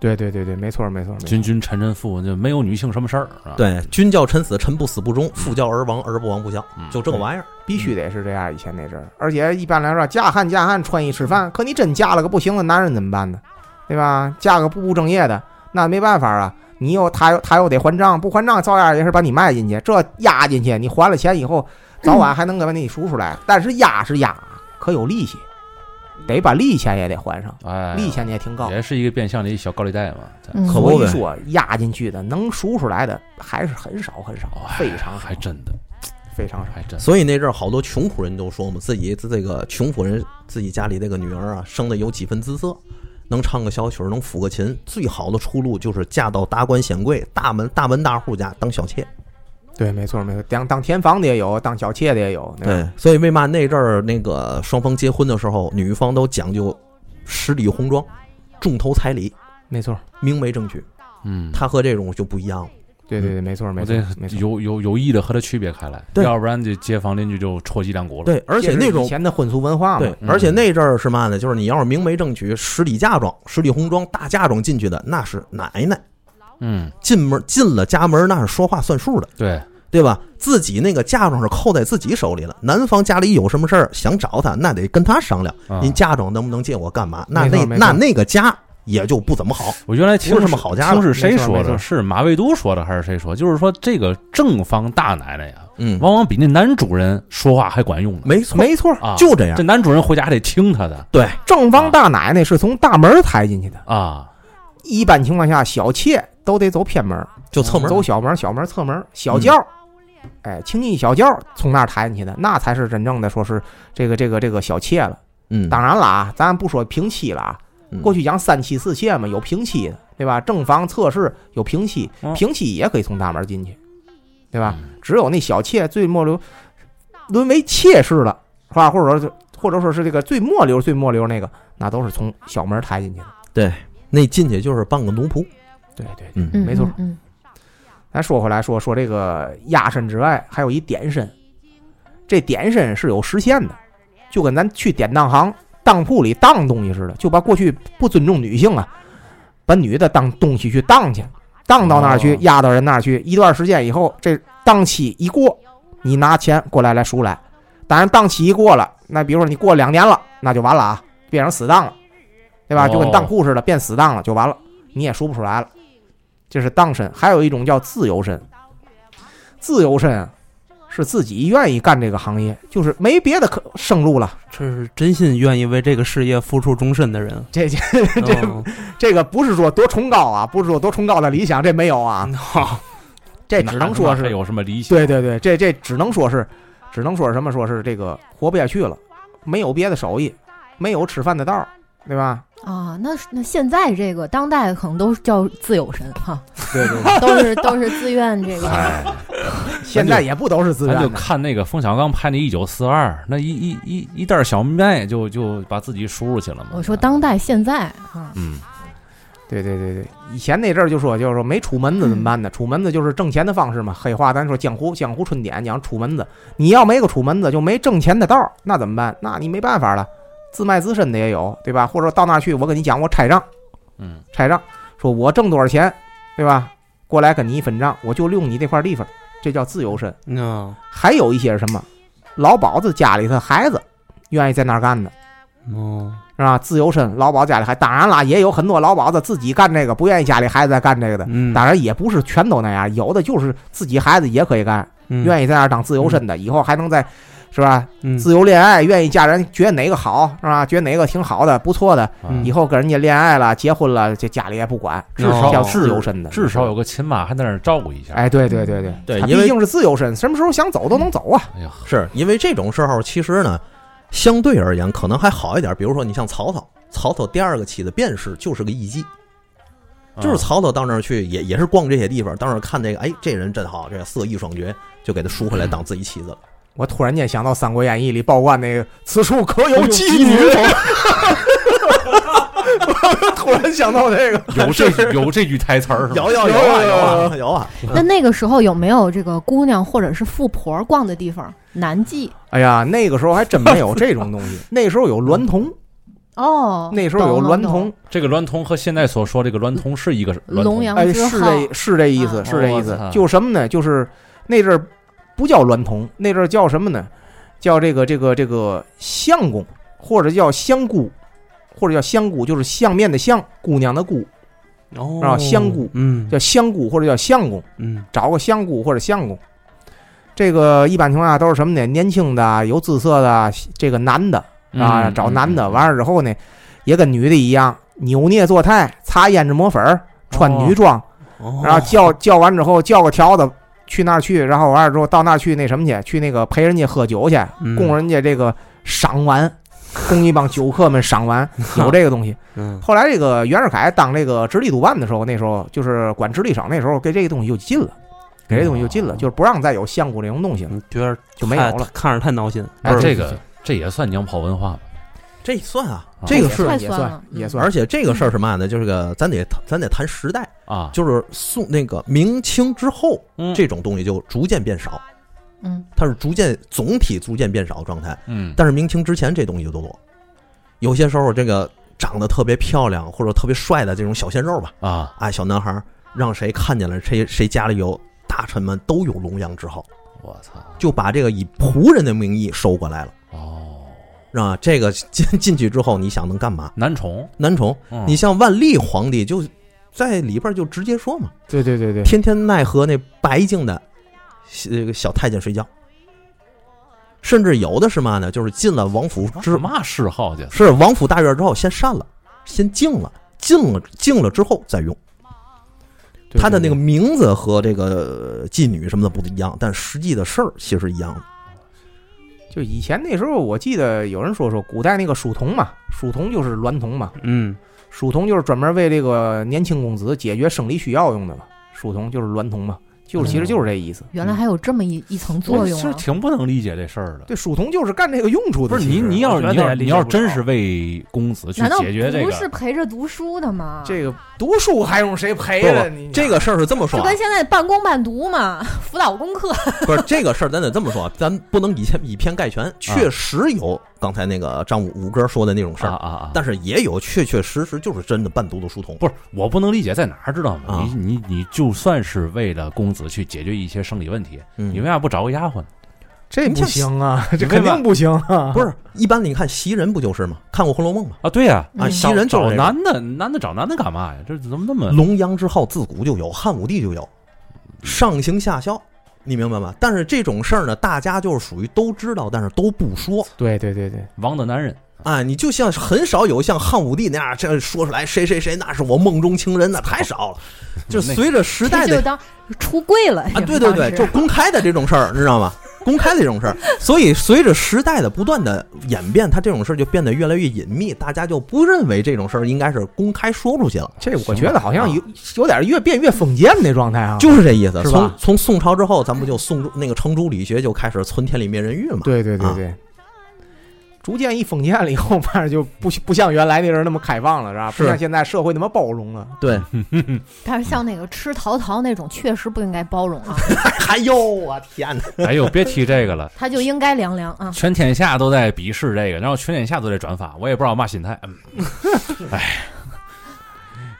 对对对对，没错没错没错。君君臣臣父，就没有女性什么事儿？对，君叫臣死，臣不死不忠；父叫儿亡，儿不亡不孝。嗯，就这个玩意儿。必须得是这样，以前那阵儿，而且一般来说，嫁汉嫁汉，穿衣吃饭。可你真嫁了个不行的男人怎么办呢？对吧？嫁个不务正业的，那没办法啊。你又他又他又得还账，不还账照样也是把你卖进去，这押进去，你还了钱以后，早晚还能给把你赎出来。但是押是押，可有利息，得把利钱也得还上，哎，利钱也挺高。也是一个变相的一小高利贷嘛。嗯可不呗所以说，压进去的能赎出来的还是很少很少，哎非常少还真的，非常少。还真的。所以那阵儿好多穷苦人都说嘛，自己这个穷苦人自己家里这个女儿啊，生的有几分姿色，能唱个小曲儿，能抚个琴，最好的出路就是嫁到达官显贵、大门大门大户家当小妾。对，没错没错，当当田房的也有，当小妾的也有。对，所以为嘛那阵儿那个双方结婚的时候，女方都讲究十里红妆、重头彩礼、没错，明媒正娶，嗯，他和这种就不一样了。对对对，没错没错。有有有意的和他区别开来，对要不然这街坊邻居就戳脊梁骨了。对，而且那种以前的婚俗文化嘛，对，嗯而且那阵儿是嘛呢？就是你要是明媒正娶、十里嫁妆、十里红妆、大嫁妆进去的，那是奶奶。嗯，进门进了家门，那是说话算数的，对，对吧？自己那个嫁妆是扣在自己手里了。男方家里有什么事儿想找他，那得跟他商量。啊您嫁妆能不能借我干嘛？那那那那个家也就不怎么好。我原来听不是什么好家了听是谁说的？是马未都说的还是谁说？就是说这个正方大奶奶呀，嗯，往往比那男主人说话还管用呢。没错，没错。啊，就这样这。男主人回家还得听他的对，正房大奶奶是从大门抬进去的，啊。一般情况下，小妾都得走偏门，就侧门。走小门，小门侧门，小轿，哎，轻易小轿从那儿抬进去的，那才是真正的说是这个这个这个小妾了。嗯，当然了啊，咱不说平妻了啊，嗯过去讲三妻四妾嘛，有平妻的，对吧？正房侧室有平妻嗯，平妻也可以从大门进去，对吧？嗯只有那小妾最末流沦为妾室了，是吧？或者说是或者说是这个最末流最末流那个，那都是从小门抬进去的。对那进去就是半个奴仆。对对，嗯嗯没错嗯，咱说回来说说这个压身之外，还有一点身，这点身是有时限的，就跟咱去典当行当铺里当东西似的，就把过去不尊重女性啊，把女的当东西去当去，当到那儿去哦，压到人那儿去，一段时间以后，这当期一过，你拿钱过来来赎来。当然，当期一过了，那比如说你过两年了，那就完了啊，变成死当了，对吧？哦就跟当铺似的，变死当了就完了，你也赎不出来了。这是当身，还有一种叫自由身。自由身啊，是自己愿意干这个行业，就是没别的可生路了。这是真心愿意为这个事业付出终身的人。这这这这个不是说多崇高啊，不是说多崇高的理想，这没有啊，这只能说是有什么理想？对对对，这这只能说是，只能说是什么？说是这个活不下去了，没有别的手艺，没有吃饭的道儿，对吧？啊，那那现在这个当代可能都叫自由身哈，对对对，都是都是自愿这个。哎，现在也不都是自咱就。看那个冯小刚拍那《一九四二》，那一一一一袋小麦就就把自己输入去了嘛。我说当代现在啊，嗯，对对对对，以前那阵儿就说，就是说没出门子怎么办呢？出门子就是挣钱的方式嘛。黑话咱说江湖江湖春典讲出门子，你要没个出门子，就没挣钱的道儿，那怎么办？那你没办法了，自卖自身的也有，对吧？或者到那儿去，我跟你讲，我拆账，嗯，拆账，说我挣多少钱，对吧？过来跟你一分账，我就利用你这块地方，这叫自由身。嗯还有一些是什么，老鸨子家里头孩子愿意在那儿干的，哦，是吧？自由身，老鸨家里还当然啦，也有很多老鸨子自己干这个，不愿意家里孩子在干这个的。嗯，当然也不是全都那样，有的就是自己孩子也可以干，嗯愿意在那儿当自由身的，以后还能在，是吧？嗯自由恋爱，愿意嫁人，觉得哪个好，是吧？觉得哪个挺好的、不错的，嗯以后跟人家恋爱了、结婚了，这家里也不管，至少叫自由身的，至少有个亲妈还在那儿照顾一下。哎，对对对对对因为他毕竟是自由身，什么时候想走都能走啊。哎呀，是因为这种时候，其实呢，相对而言可能还好一点。比如说，你像曹操，曹操第二个妻子卞氏就是个艺妓，就是曹操到那儿去，也也是逛这些地方，到那儿看这个，哎，这人真好，这个色艺双绝，就给他赎回来当自己妻子了。我突然间想到《三国演义》里报关那个“此处可有妓女”，突然想到 这个，有这有这句台词儿是吧？有有有啊有啊有啊！那那个时候有没有这个姑娘或者是富婆逛的地方？南妓哎呀，那个时候还真没有这种东西，那时候有娈童，哦，那时候有娈懂童，这个娈童和现在所说这个娈童是一个哎，是这是这意思，啊是这意思。就什么呢？就是那阵儿不叫娈童，那阵儿叫什么呢？叫这个这个这个相公，或者叫相姑，或者叫相姑，就是相面的相，姑娘的姑，哦啊香姑嗯叫相姑或者叫相公，嗯找个相姑或者相公。这个一般情况下都是什么呢？年轻的、有姿色的这个男的啊，嗯找男的。嗯完了之后呢，也跟女的一样，扭捏作态，擦胭脂抹粉儿，穿女装，哦然后叫叫完之后叫个条子去那儿去，然后完了之后到那儿去那什么去，去那个陪人家喝酒去，嗯。供人家这个赏玩，供一帮酒客们赏玩，有这个东西。嗯。后来这个袁世凯当这个直隶督办的时候，那时候就是管直隶省，那时候给这个东西就禁了，给这东西就禁了，就是不让再有相公这种东西了，你觉得就没有了。看着太闹心，哎不是。这个这也算娘炮文化吧？这算啊，啊这个是也算也算而且这个事儿是嘛呢？就是个咱得咱得谈时代，啊，就是宋那个明清之后，嗯。这种东西就逐渐变少，嗯，它是逐渐总体逐渐变少的状态。嗯，但是明清之前这东西就都多，有些时候这个长得特别漂亮或者特别帅的这种小鲜肉吧，啊，哎，小男孩儿让谁看见了，谁谁家里有大臣们都有龙阳之后，我操，就把这个以仆人的名义收过来了，哦，是吧？这个进 进去之后，你想能干嘛？男宠，男宠，嗯你像万历皇帝就在里边就直接说嘛，对对对对，天天奈何那白净的这个小太监睡觉，甚至有的是嘛呢？就是进了王府之是嘛嗜好去？是王府大院之后先删了，先静了，静了静了之后再用。对他的那个名字和这个呃妓女什么的不一样，但实际的事儿其实一样的。就以前那时候，我记得有人说说古代那个书童嘛，书童就是娈童嘛，嗯。书童就是专门为这个年轻公子解决生理需要用的嘛，书童就是娈童嘛，就是其实就是这意思。原来还有这么一一层作用啊！是挺不能理解这事儿的。对，书童就是干这个用处的。不是你，其实你要你要你要真是为公子去解决这个不是，陪着读书的吗？这个读书还用谁陪着你？这个事儿是这么说啊，就跟现在半工半读嘛，辅导功课。不是这个事儿，咱得这么说，咱不能以偏以偏概全。确实有刚才那个张五五哥说的那种事儿，啊啊啊！但是也有确确实实就是真的半读的书童。不是我不能理解在哪儿，知道吗？啊你你你就算是为了公子去解决一些生理问题，嗯你为啥不找个丫鬟呢？这不行啊，这肯定不行啊！不是一般你看袭人不就是吗？看过《红楼梦》吗？啊，对呀，啊，嗯袭人就找男的，男的找男的干嘛呀？这怎么那么龙阳之好自古就有，汉武帝就有，上行下效，你明白吗？但是这种事儿呢，大家就是属于都知道，但是都不说。对对对对，王的男人？啊，你就像很少有像汉武帝那样这说出来谁谁谁那是我梦中情人，那太少了。就随着时代的就当出柜了啊，对对对，就公开的这种事儿，你知道吗？公开的这种事儿，所以随着时代的不断的演变，它这种事儿就变得越来越隐秘，大家就不认为这种事儿应该是公开说出去了，这我觉得好像有有点越变越封建那状态啊。就是这意思。是吧从从宋朝之后，咱不就宋那个程朱理学就开始存天理灭人欲了嘛？对对对啊对，逐渐一封建了以后，反正就不不像原来那人那么开放了，是吧？不像现在社会那么包容了。对，但是像那个吃桃桃那种，确实不应该包容啊，哎呦我天哪！哎呦，别提这个了，他就应该凉凉啊。全天下都在鄙视这个，然后全天下都在转发，我也不知道嘛心态。嗯，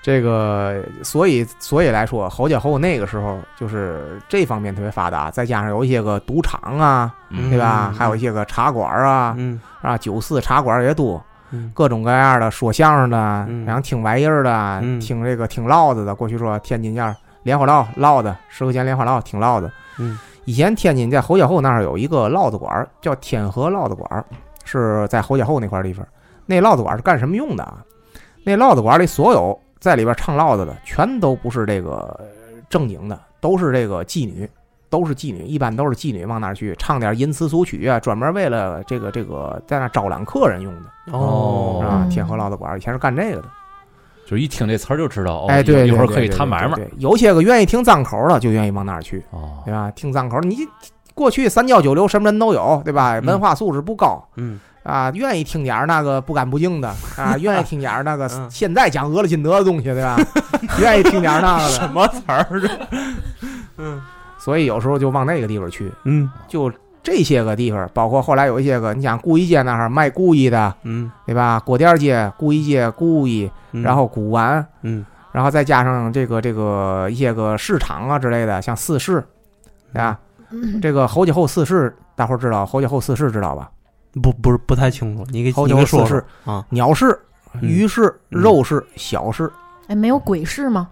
这个，所以所以来说，侯家后那个时候就是这方面特别发达，再加上有一些个赌场啊，嗯对吧？嗯还有一些个茶馆啊，嗯啊，酒肆茶馆也多，嗯各种各样的说相声的，嗯然后听玩意儿的，嗯听这个听唠子的。过去说天津叫莲花唠唠子，十块钱莲花唠，听唠子。嗯，以前天津在侯家后那儿有一个唠子馆儿，叫天河唠子馆儿，是在侯家后那块地方。那唠子馆儿是干什么用的啊？那唠子馆里所有在里边唱烙子的，全都不是这个呃正经的，都是这个妓女，都是妓女，一般都是妓女往那儿去唱点淫词俗曲啊，专门为了这个这个在那招揽客人用的。哦是吧？嗯天河烙子馆以前是干这个的。就一听这词儿就知道，哦，哎，对，对一会儿可以对谈买卖对有些个愿意听脏口的，就愿意往那儿去，哦对，吧？听脏口，你过去三教九流什么人都有，对吧？嗯文化素质不高。嗯啊，愿意听点儿那个不干不净的啊，愿意听点儿那个嗯现在讲俄勒金德的东西，对吧？愿意听点儿那个什，么词儿？嗯所以有时候就往那个地方去。嗯就这些个地方，包括后来有一些个，你想故衣街那儿卖故衣的，嗯，对吧？果店街、故衣街、故衣，嗯然后古玩，嗯然后再加上这个这个一些个市场啊之类的，像四市，对吧？嗯这个侯家后四市，大伙儿知道侯家后四市知道吧？不不是不太清楚，你给侯你给说说家后四市啊，鸟市、嗯鱼市、嗯肉市、小市。哎，没有鬼市吗？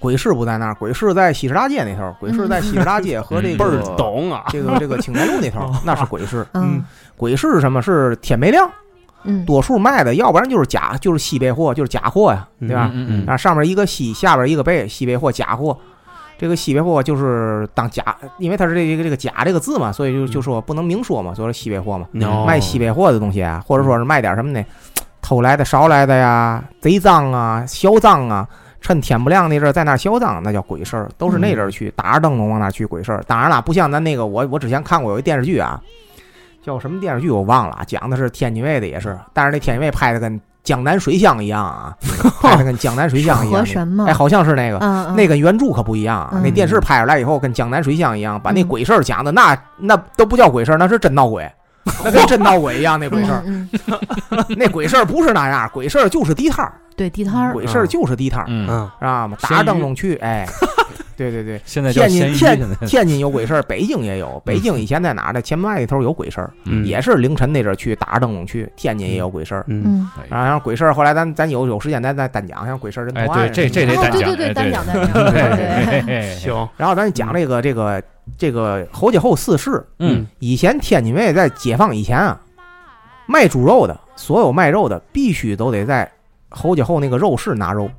鬼市不在那儿，鬼市在西市大街那头儿，鬼市在西市大街和这个 倍儿懂啊，这个这个青年路那头儿，那是鬼市。嗯鬼市是什么？是天没亮，嗯，多数卖的，要不然就是假，就是西北货，就是假货呀，对吧？嗯嗯啊，上面一个西，下边一个北，西北货假货。这个西北货就是当假，因为它是这个这个假这个字嘛，所以就就说不能明说嘛，所以说西北货嘛。哦卖西北货的东西啊，或者说是卖点什么呢？偷来的、捎来的呀，贼赃啊、销赃啊，趁天不亮那阵儿在那儿销赃，那叫鬼事儿，都是那阵儿去打着灯笼往那儿去鬼事儿。当然了，不像咱那个，我我之前看过有一电视剧啊，叫什么电视剧我忘了啊，讲的是天津卫的也是，但是那天津卫拍的跟江南水乡一样啊，拍的跟江南水乡一样河。神吗？哎，好像是那个，嗯，嗯那跟原著可不一样啊。嗯那电视拍出来以后，跟江南水乡一样，把那嗯鬼事儿讲的那那都不叫鬼事儿，那是真闹鬼，那跟真闹鬼一样。那鬼事儿，那鬼事儿不是那样，鬼事儿就是地摊儿，对地摊儿，鬼事儿就是地摊儿，嗯，嗯知道吗？打着灯笼去，哎，对对对。现在叫，天津天津有鬼事儿，北京也有。北京以前在哪儿呢？前门外那头有鬼事儿，嗯也是凌晨那阵儿去打着灯笼去。天津也有鬼事儿，嗯嗯，然后像鬼事儿，后来咱咱有有时间咱再单讲，像鬼事儿人多哎，对，这这得单讲，哦对对对，哎单讲单讲，对对对对，对，行，然后咱讲这个这个这个侯家后四世，嗯，以前天津卫在解放以前啊，卖猪肉的，所有卖肉的必须都得在侯家后那个肉市拿肉，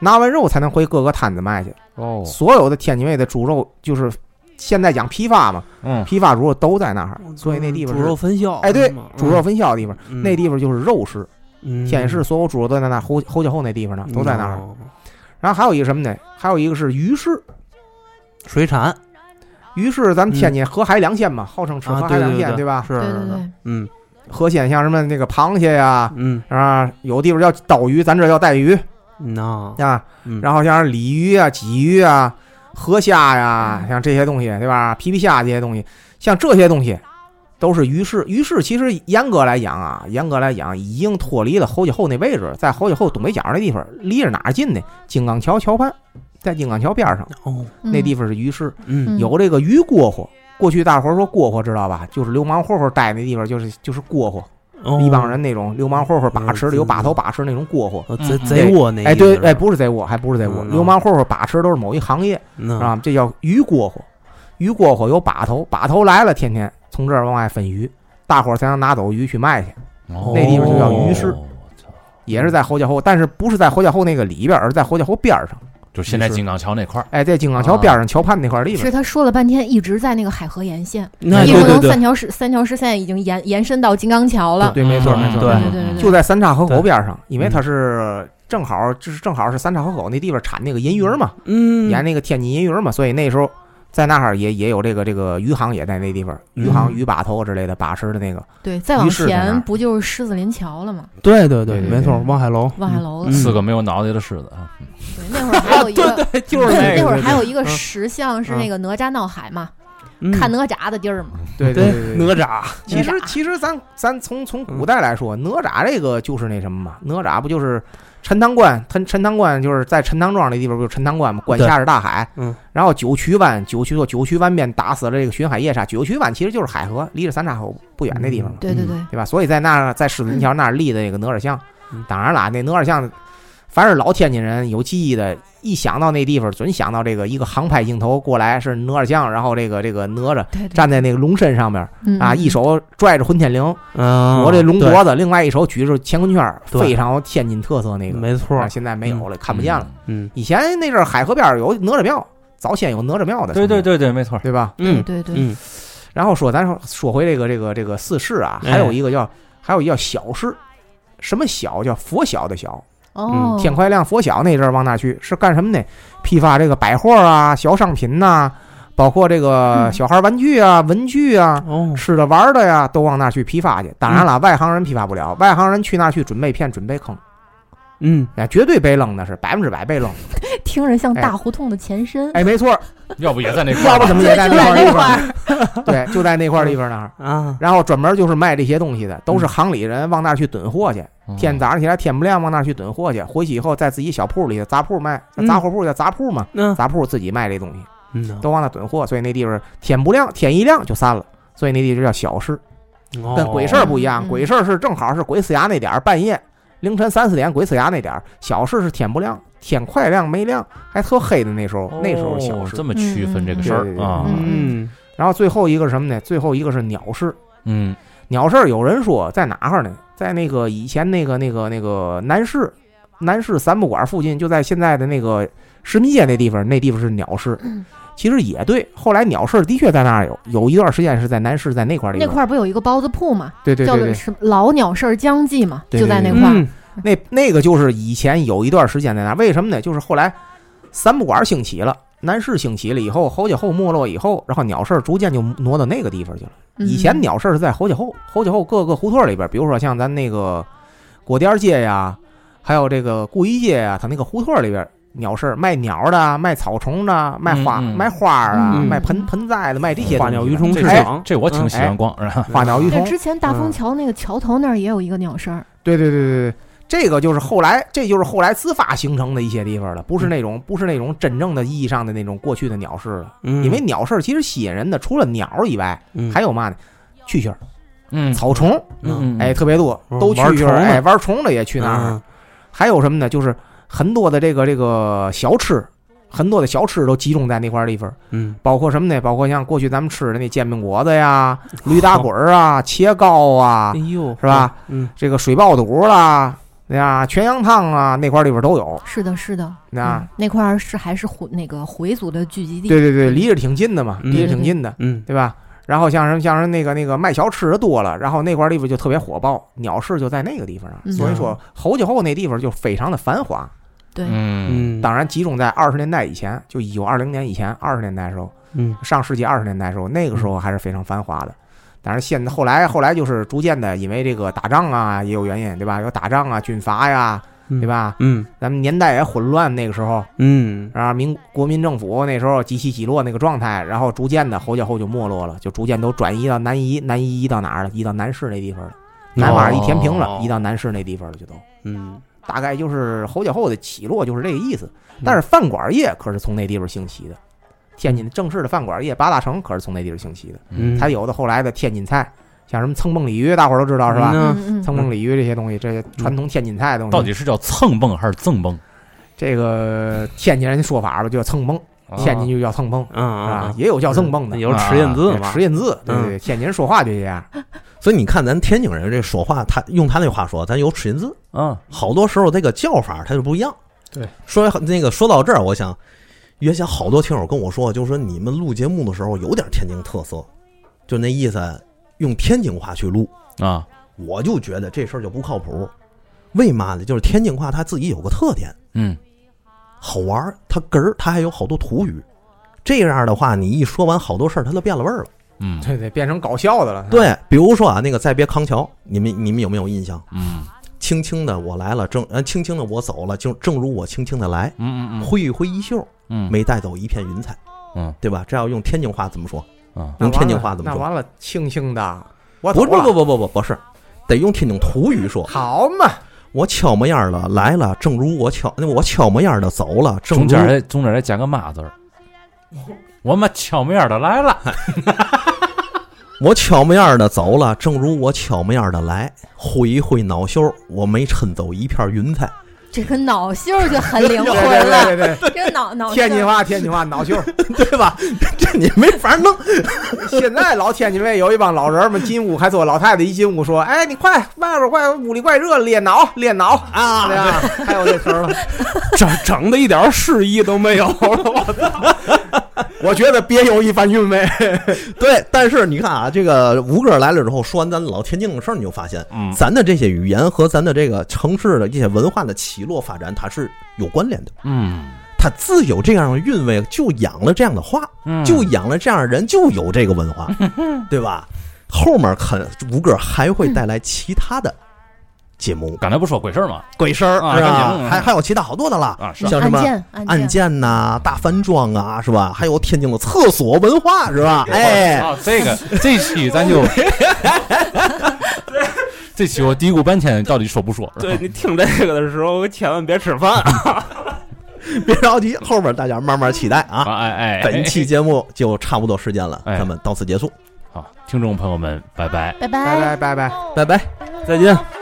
拿完肉才能回各个摊子卖去。哦，所有的天津卫的猪肉就是现在讲批发嘛，嗯，批发猪肉都在那儿，所以那地方猪肉分销，哎对猪肉分销的地方，嗯那地方就是肉市。嗯天津市所有猪肉都在那儿侯侯家后那地方呢，都在那儿。哦然后还有一个什么呢？还有一个是鱼市，水产鱼市咱们天津河海两鲜嘛，号称吃啊河海两鲜，对对吧？是是是嗯河鲜像什么那个螃蟹呀，嗯啊，有地方叫刀鱼，咱这叫带鱼那啊。嗯然后像是鲤鱼啊、鲫鱼啊、河虾呀，嗯像这些东西，对吧？皮皮虾这些东西，像这些东西都是鱼市。鱼市其实严格来讲啊，严格来讲已经脱离了侯家后那位置，在侯家后东北角那地方，离着哪儿近呢？金刚桥桥畔，在金刚桥边上哦那地方是鱼市，嗯有这个鱼蝈蝈。过去大伙儿说蝈蝈知道吧？就是流氓混混待那地方，就是就是蝈蝈，哦。一帮人那种流氓混混把持的，嗯有把头把持那种蝈蝈。哦贼嗯。贼窝那哎，对，哎，不是贼窝，还不是贼窝，嗯流氓混混把持都是某一行业嗯。啊，这叫鱼蝈蝈。鱼蝈蝈有把头，把头来了，天天从这儿往外分鱼，大伙儿才能拿走鱼去卖去，哦。那地方就叫鱼市也是在侯家后，但是不是在侯家后那个里边，而是在侯家后边上。就现在金刚桥那块儿，哎，在金刚桥边上桥畔那块儿里边儿。是他说了半天，一直在那个海河沿线，那一对对对。三条市三条市线已经延延伸到金刚桥了。对，没错嗯没错，对。对对对，就在三岔河口对边上，因为它是正好，就是正好是三岔河口那地方产那个银鱼儿嘛，嗯。沿那个天津银鱼儿嘛，所以那时候在那儿也也有这个这个余杭也在那地方，余杭嗯鱼把头之类的把式的那个，对，再往前不就是狮子林桥了吗？对对对，没错，望海楼。望海楼四个没有脑袋的狮子啊，对，那会儿还有一个，对，就是那会儿还有一个嗯。石像是那个哪吒闹海嘛，嗯看哪吒的地儿嘛。对对。哪吒，其实其实咱咱从从古代来说，哪吒这个就是那什么嘛，哪吒不就是陈塘关？陈陈塘关就是在陈塘庄那地方，不就陈塘关嘛？关下是大海，嗯，然后九曲湾，九曲说九曲湾边打死了这个巡海夜叉，九曲湾其实就是海河，离着三岔口不远那地方嘛，对对对，对吧？所以在那儿在狮子林桥那儿立的那个哪吒像。嗯，当然了，那哪吒像，凡是老天津人有记忆的，一想到那地方，准想到这个一个航拍镜头过来是哪吒像，然后这个这个哪吒站在那个龙身上面啊，一手拽着混天绫，嗯，我这龙脖子，另外一手举着乾坤圈非常有天津特色那个。没错。啊，，现在没有了，看不见了。嗯以前那阵儿海河边儿有哪吒庙，早先有哪吒庙的，对对，对对，没错，对吧？嗯对对，嗯。然后说咱说说回这个这个这个四世啊，哎还有一个叫还有一个叫小世，什么小？叫佛小的小，哦，天快亮佛晓那阵儿往那儿去？是干什么呢？批发这个百货啊、小商品呐、包括这个嗯。小孩玩具啊、文具啊、哦，吃的玩的呀，都往那儿去批发去。当然了，外行人批发不了，外行人去那儿去准备骗、准备坑，嗯，哎，绝对被扔的是百分之百被扔。听着像大胡同的前身。哎，没错，要不也在那块儿要不怎么也在那那块块儿地，方？对，就在那块地方那儿。啊，然后专门就是卖这些东西的，都是行里人往那儿去囤货去。嗯。天早上起来天不亮往那儿去囤货去，回去以后在自己小铺里杂铺卖，嗯。杂货铺叫杂铺嘛，嗯。杂铺自己卖这东西，嗯，都往那囤货，所以那地方天不亮天一亮就散了，所以那地方叫小市，哦。跟鬼市儿不一样，嗯。鬼市儿是正好是鬼呲牙那点儿，半夜凌晨三四点鬼呲牙那点儿，小市是天不亮，天快亮没亮还特黑的那时候，那时候是小市哦这。么区分这个事儿啊，嗯然后最后一个是什么呢？最后一个是鸟市，嗯鸟市有人说在哪哈呢？在那个以前那个那个那个南市，南市三不管附近，就在现在的那个市民街那地方，那地方是鸟市。嗯其实也对，后来鸟市的确在那儿有，有一段时间是在南市，在那块儿地那。块儿不有一个包子铺嘛，对对对对，叫做什么老鸟市儿江记嘛，对就在那块儿。嗯 那那个就是以前有一段时间在那，为什么呢？就是后来三不管兴起了，南市兴起了以后，侯家后没落以后，然后鸟市逐渐就挪到那个地方去了。嗯以前鸟市是在侯家后，侯家后各个胡同里边，比如说像咱那个果店街呀，还有这个故衣街呀，它那个胡同里边。鸟市卖鸟的，卖草虫的，卖花、卖花儿啊，嗯卖盆盆栽的，卖这些花鸟鱼虫市哎场，这我挺喜欢逛，是吧？花鸟鱼虫对，。之前大丰桥那个桥头那儿也有一个鸟市儿，对对对对对，这个就是后来，这就是后来自发形成的一些地方了，不是那种不是那种真正的意义上的那种过去的鸟市了。嗯因为鸟市其实吸引人的，除了鸟以外，嗯还有嘛呢？蛐蛐儿、嗯草虫，嗯哎，特别多，嗯都蛐蛐儿，哎，玩虫的也去那儿。嗯还有什么呢？就是很多的这个这个小吃，很多的小吃都集中在那块儿地方，嗯包括什么呢？包括像过去咱们吃的那煎饼果子呀、驴打滚儿啊、切糕啊哎，呦，是吧？嗯这个水爆肚啦，对呀，全羊汤啊，那块儿地方都有。是的，是的，那嗯那块儿是还是回那个回族的聚集地。对对对，离着挺近的嘛，嗯离着挺近的，嗯对吧？然后像什么像什么那个那个卖小吃的多了，然后那块地方就特别火爆，鸟市就在那个地方所以说侯家后那地方就非常的繁华。对，嗯嗯，当然，集中在二十年代以前，就一九二零年以前，二十年代的时候，嗯上世纪二十年代的时候，那个时候还是非常繁华的。但是现在后来后来就是逐渐的，因为这个打仗啊也有原因，对吧？有打仗啊、军阀呀，对吧？嗯咱们年代也混乱，那个时候，嗯啊，民国民政府那时候几起几落那个状态，然后逐渐的侯家后就没落了，就逐渐都转移到南移，南移移到哪儿了？移到南市那地方了，南瓦一填平了，哦移到南市那地方了，就都嗯大概就是侯家后的起落就是这个意思。但是饭馆业可是从那地方兴起的，天津的正式的饭馆业八大城可是从那地儿兴起的，嗯，才有的后来的天津菜，像什么蹭蹦鲤鱼，大伙儿都知道是吧？嗯嗯嗯。蹭蹦鲤鱼这些东西，这些传统天津菜的东西，到底是叫蹭蹦还是赠蹦？这个天津人说法吧，就叫蹭蹦，天津就叫蹭蹦。嗯啊，也有叫蹭蹦的，有吃印字嘛，吃印字，对对对，天津人说话就这样。所以你看，咱天津人这说话，他用他那话说，咱有吃印字，啊，好多时候这个叫法它就不一样。对，说那个说到这儿，我想原先好多听友跟我说，就是说你们录节目的时候有点天津特色，就那意思，用天津话去录，啊，我就觉得这事儿就不靠谱。为嘛呢？就是天津话它自己有个特点，嗯好玩儿，它哏儿，它还有好多土语。这样的话，你一说完好多事儿，它都变了味儿了。嗯对对，变成搞笑的了。对，比如说啊，那个再别康桥，你们你们有没有印象？嗯轻轻的我来了，正呃，轻轻的我走了，就正如我轻轻的来，嗯嗯挥一挥衣袖，嗯没带走一片云彩，嗯对吧？这要用天津话怎么说？嗯那完了用天津话怎么说？那完了，轻轻的，我不不不不不不不是，得用天津土语说。好嘛，我悄么样的来了，正如我悄我悄么样的走了，正中间还中间还加个嘛字儿。我们悄么样的来了，我悄么样的走了，正如我悄么样的来，挥一挥脑袖，我没抻走一片云彩。这个脑袖就很灵对魂了。对对对这个恼恼对，羞天津话天津话脑袖。对吧？这你没法弄。现在老天津卫有一帮老人们进屋，还坐老太太一进屋说：“哎，你快外边快屋里怪热，练脑练脑啊！”对呀，还有这词儿了。整整的一点诗意都没有了，我操！我觉得别有一番韵味。对，但是你看啊，这个吴哥来了之后，说完咱老天津的事儿，你就发现，嗯咱的这些语言和咱的这个城市的一些文化的起落发展，它是有关联的。嗯它自有这样的韵味，就养了这样的话，嗯，就养了这样的人，就有这个文化，对吧？后面肯吴哥还会带来其他的节目，刚才不说鬼事儿吗？鬼事儿是啊还还有其他好多的了，啊，是像什么案件案案件呐、大翻庄啊，是吧？还有天津的厕所文化，是吧？哎，啊，这个这期咱就，这期我嘀咕半天，到底说不说？对你听这个的时候，千万别吃饭。别着急，后边大家慢慢期待啊。啊，哎哎，本期节目就差不多时间了，哎咱们到此结束，好，听众朋友们，拜拜。拜拜拜拜拜。拜拜。再见。